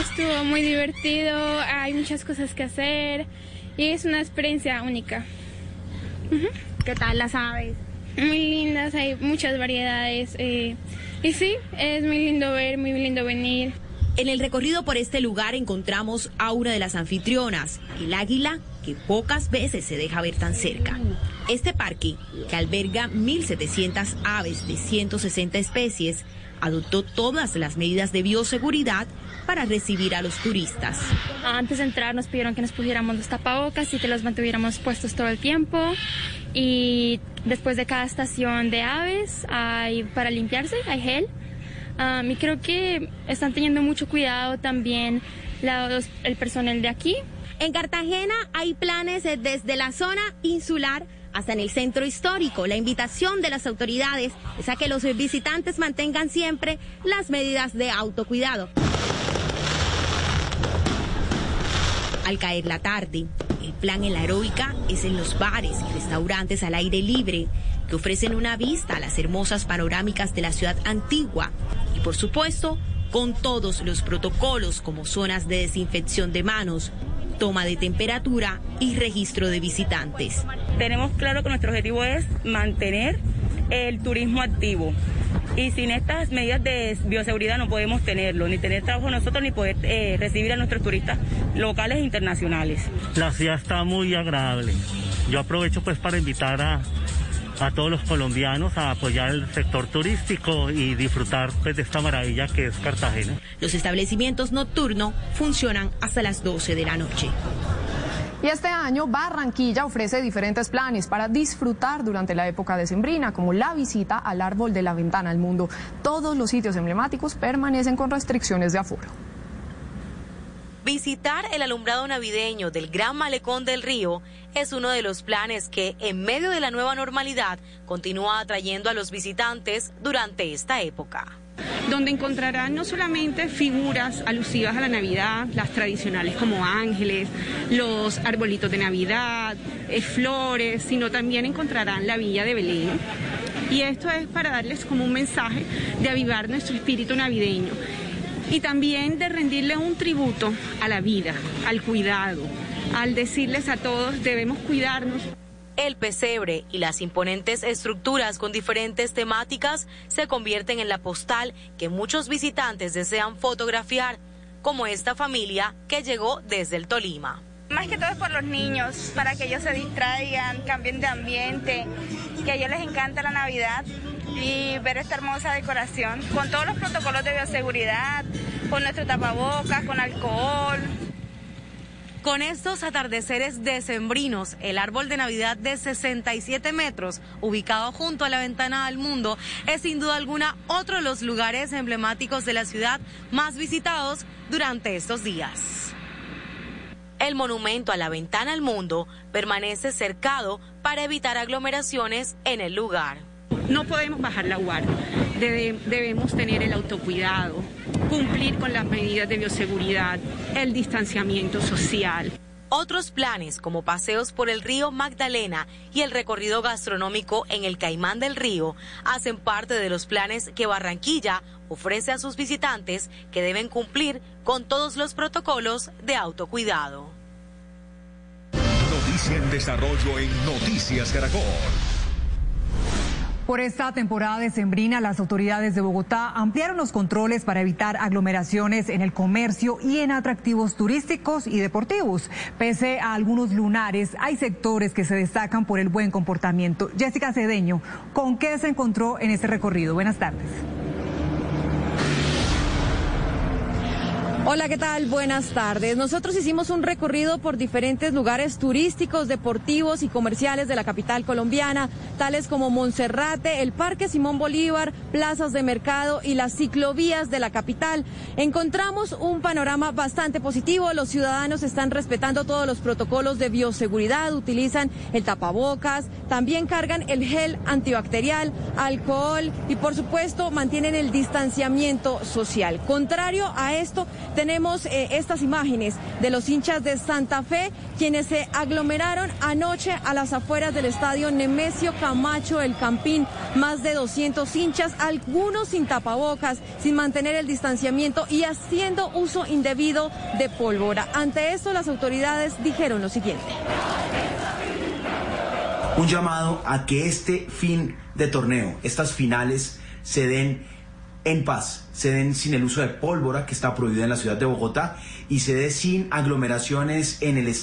Estuvo muy divertido, hay muchas cosas que hacer y es una experiencia única. ¿Qué tal las aves? Muy lindas, hay muchas variedades. Eh, y sí, es muy lindo ver, muy lindo venir. En el recorrido por este lugar encontramos a una de las anfitrionas, el águila, que pocas veces se deja ver tan cerca. Este parque, que alberga 1.700 aves de 160 especies, adoptó todas las medidas de bioseguridad para recibir a los turistas. Antes de entrar nos pidieron que nos pusiéramos los tapabocas y que los mantuviéramos puestos todo el tiempo. Y después de cada estación de aves hay para limpiarse, hay gel. Um, y creo que están teniendo mucho cuidado también el personal de aquí. En Cartagena hay planes desde la zona insular hasta en el centro histórico. La invitación de las autoridades es a que los visitantes mantengan siempre las medidas de autocuidado. Al caer la tarde, el plan en la heroica es en los bares y restaurantes al aire libre que ofrecen una vista a las hermosas panorámicas de la ciudad antigua y por supuesto con todos los protocolos como zonas de desinfección de manos, toma de temperatura y registro de visitantes. Tenemos claro que nuestro objetivo es mantener el turismo activo. Y sin estas medidas de bioseguridad no podemos tenerlo, ni tener trabajo nosotros, ni poder eh, recibir a nuestros turistas locales e internacionales. La ciudad está muy agradable. Yo aprovecho pues para invitar a, a todos los colombianos a apoyar el sector turístico y disfrutar pues, de esta maravilla que es Cartagena. Los establecimientos nocturnos funcionan hasta las 12 de la noche. Y este año Barranquilla ofrece diferentes planes para disfrutar durante la época decembrina, como la visita al árbol de la ventana al mundo. Todos los sitios emblemáticos permanecen con restricciones de aforo. Visitar el alumbrado navideño del Gran Malecón del Río es uno de los planes que, en medio de la nueva normalidad, continúa atrayendo a los visitantes durante esta época donde encontrarán no solamente figuras alusivas a la Navidad, las tradicionales como ángeles, los arbolitos de Navidad, eh, flores, sino también encontrarán la Villa de Belén. Y esto es para darles como un mensaje de avivar nuestro espíritu navideño y también de rendirle un tributo a la vida, al cuidado, al decirles a todos debemos cuidarnos. El pesebre y las imponentes estructuras con diferentes temáticas se convierten en la postal que muchos visitantes desean fotografiar, como esta familia que llegó desde el Tolima. Más que todo es por los niños, para que ellos se distraigan, cambien de ambiente, que a ellos les encanta la Navidad y ver esta hermosa decoración con todos los protocolos de bioseguridad, con nuestro tapabocas, con alcohol, con estos atardeceres decembrinos, el árbol de Navidad de 67 metros, ubicado junto a la ventana al mundo, es sin duda alguna otro de los lugares emblemáticos de la ciudad más visitados durante estos días. El monumento a la ventana al mundo permanece cercado para evitar aglomeraciones en el lugar. No podemos bajar la guardia, debemos tener el autocuidado, cumplir con las medidas de bioseguridad, el distanciamiento social. Otros planes como paseos por el río Magdalena y el recorrido gastronómico en el Caimán del Río hacen parte de los planes que Barranquilla ofrece a sus visitantes que deben cumplir con todos los protocolos de autocuidado. Noticia en desarrollo en Noticias Caracol. Por esta temporada decembrina, las autoridades de Bogotá ampliaron los controles para evitar aglomeraciones en el comercio y en atractivos turísticos y deportivos. Pese a algunos lunares, hay sectores que se destacan por el buen comportamiento. Jessica Cedeño, ¿con qué se encontró en este recorrido? Buenas tardes. Hola, ¿qué tal? Buenas tardes. Nosotros hicimos un recorrido por diferentes lugares turísticos, deportivos y comerciales de la capital colombiana, tales como Monserrate, el Parque Simón Bolívar, plazas de mercado y las ciclovías de la capital. Encontramos un panorama bastante positivo. Los ciudadanos están respetando todos los protocolos de bioseguridad, utilizan el tapabocas, también cargan el gel antibacterial, alcohol y por supuesto mantienen el distanciamiento social. Contrario a esto, tenemos eh, estas imágenes de los hinchas de Santa Fe, quienes se aglomeraron anoche a las afueras del estadio Nemesio Camacho El Campín. Más de 200 hinchas, algunos sin tapabocas, sin mantener el distanciamiento y haciendo uso indebido de pólvora. Ante esto, las autoridades dijeron lo siguiente. Un llamado a que este fin de torneo, estas finales, se den en paz, se den sin el uso de pólvora que está prohibida en la ciudad de Bogotá y se dé sin aglomeraciones en el estado.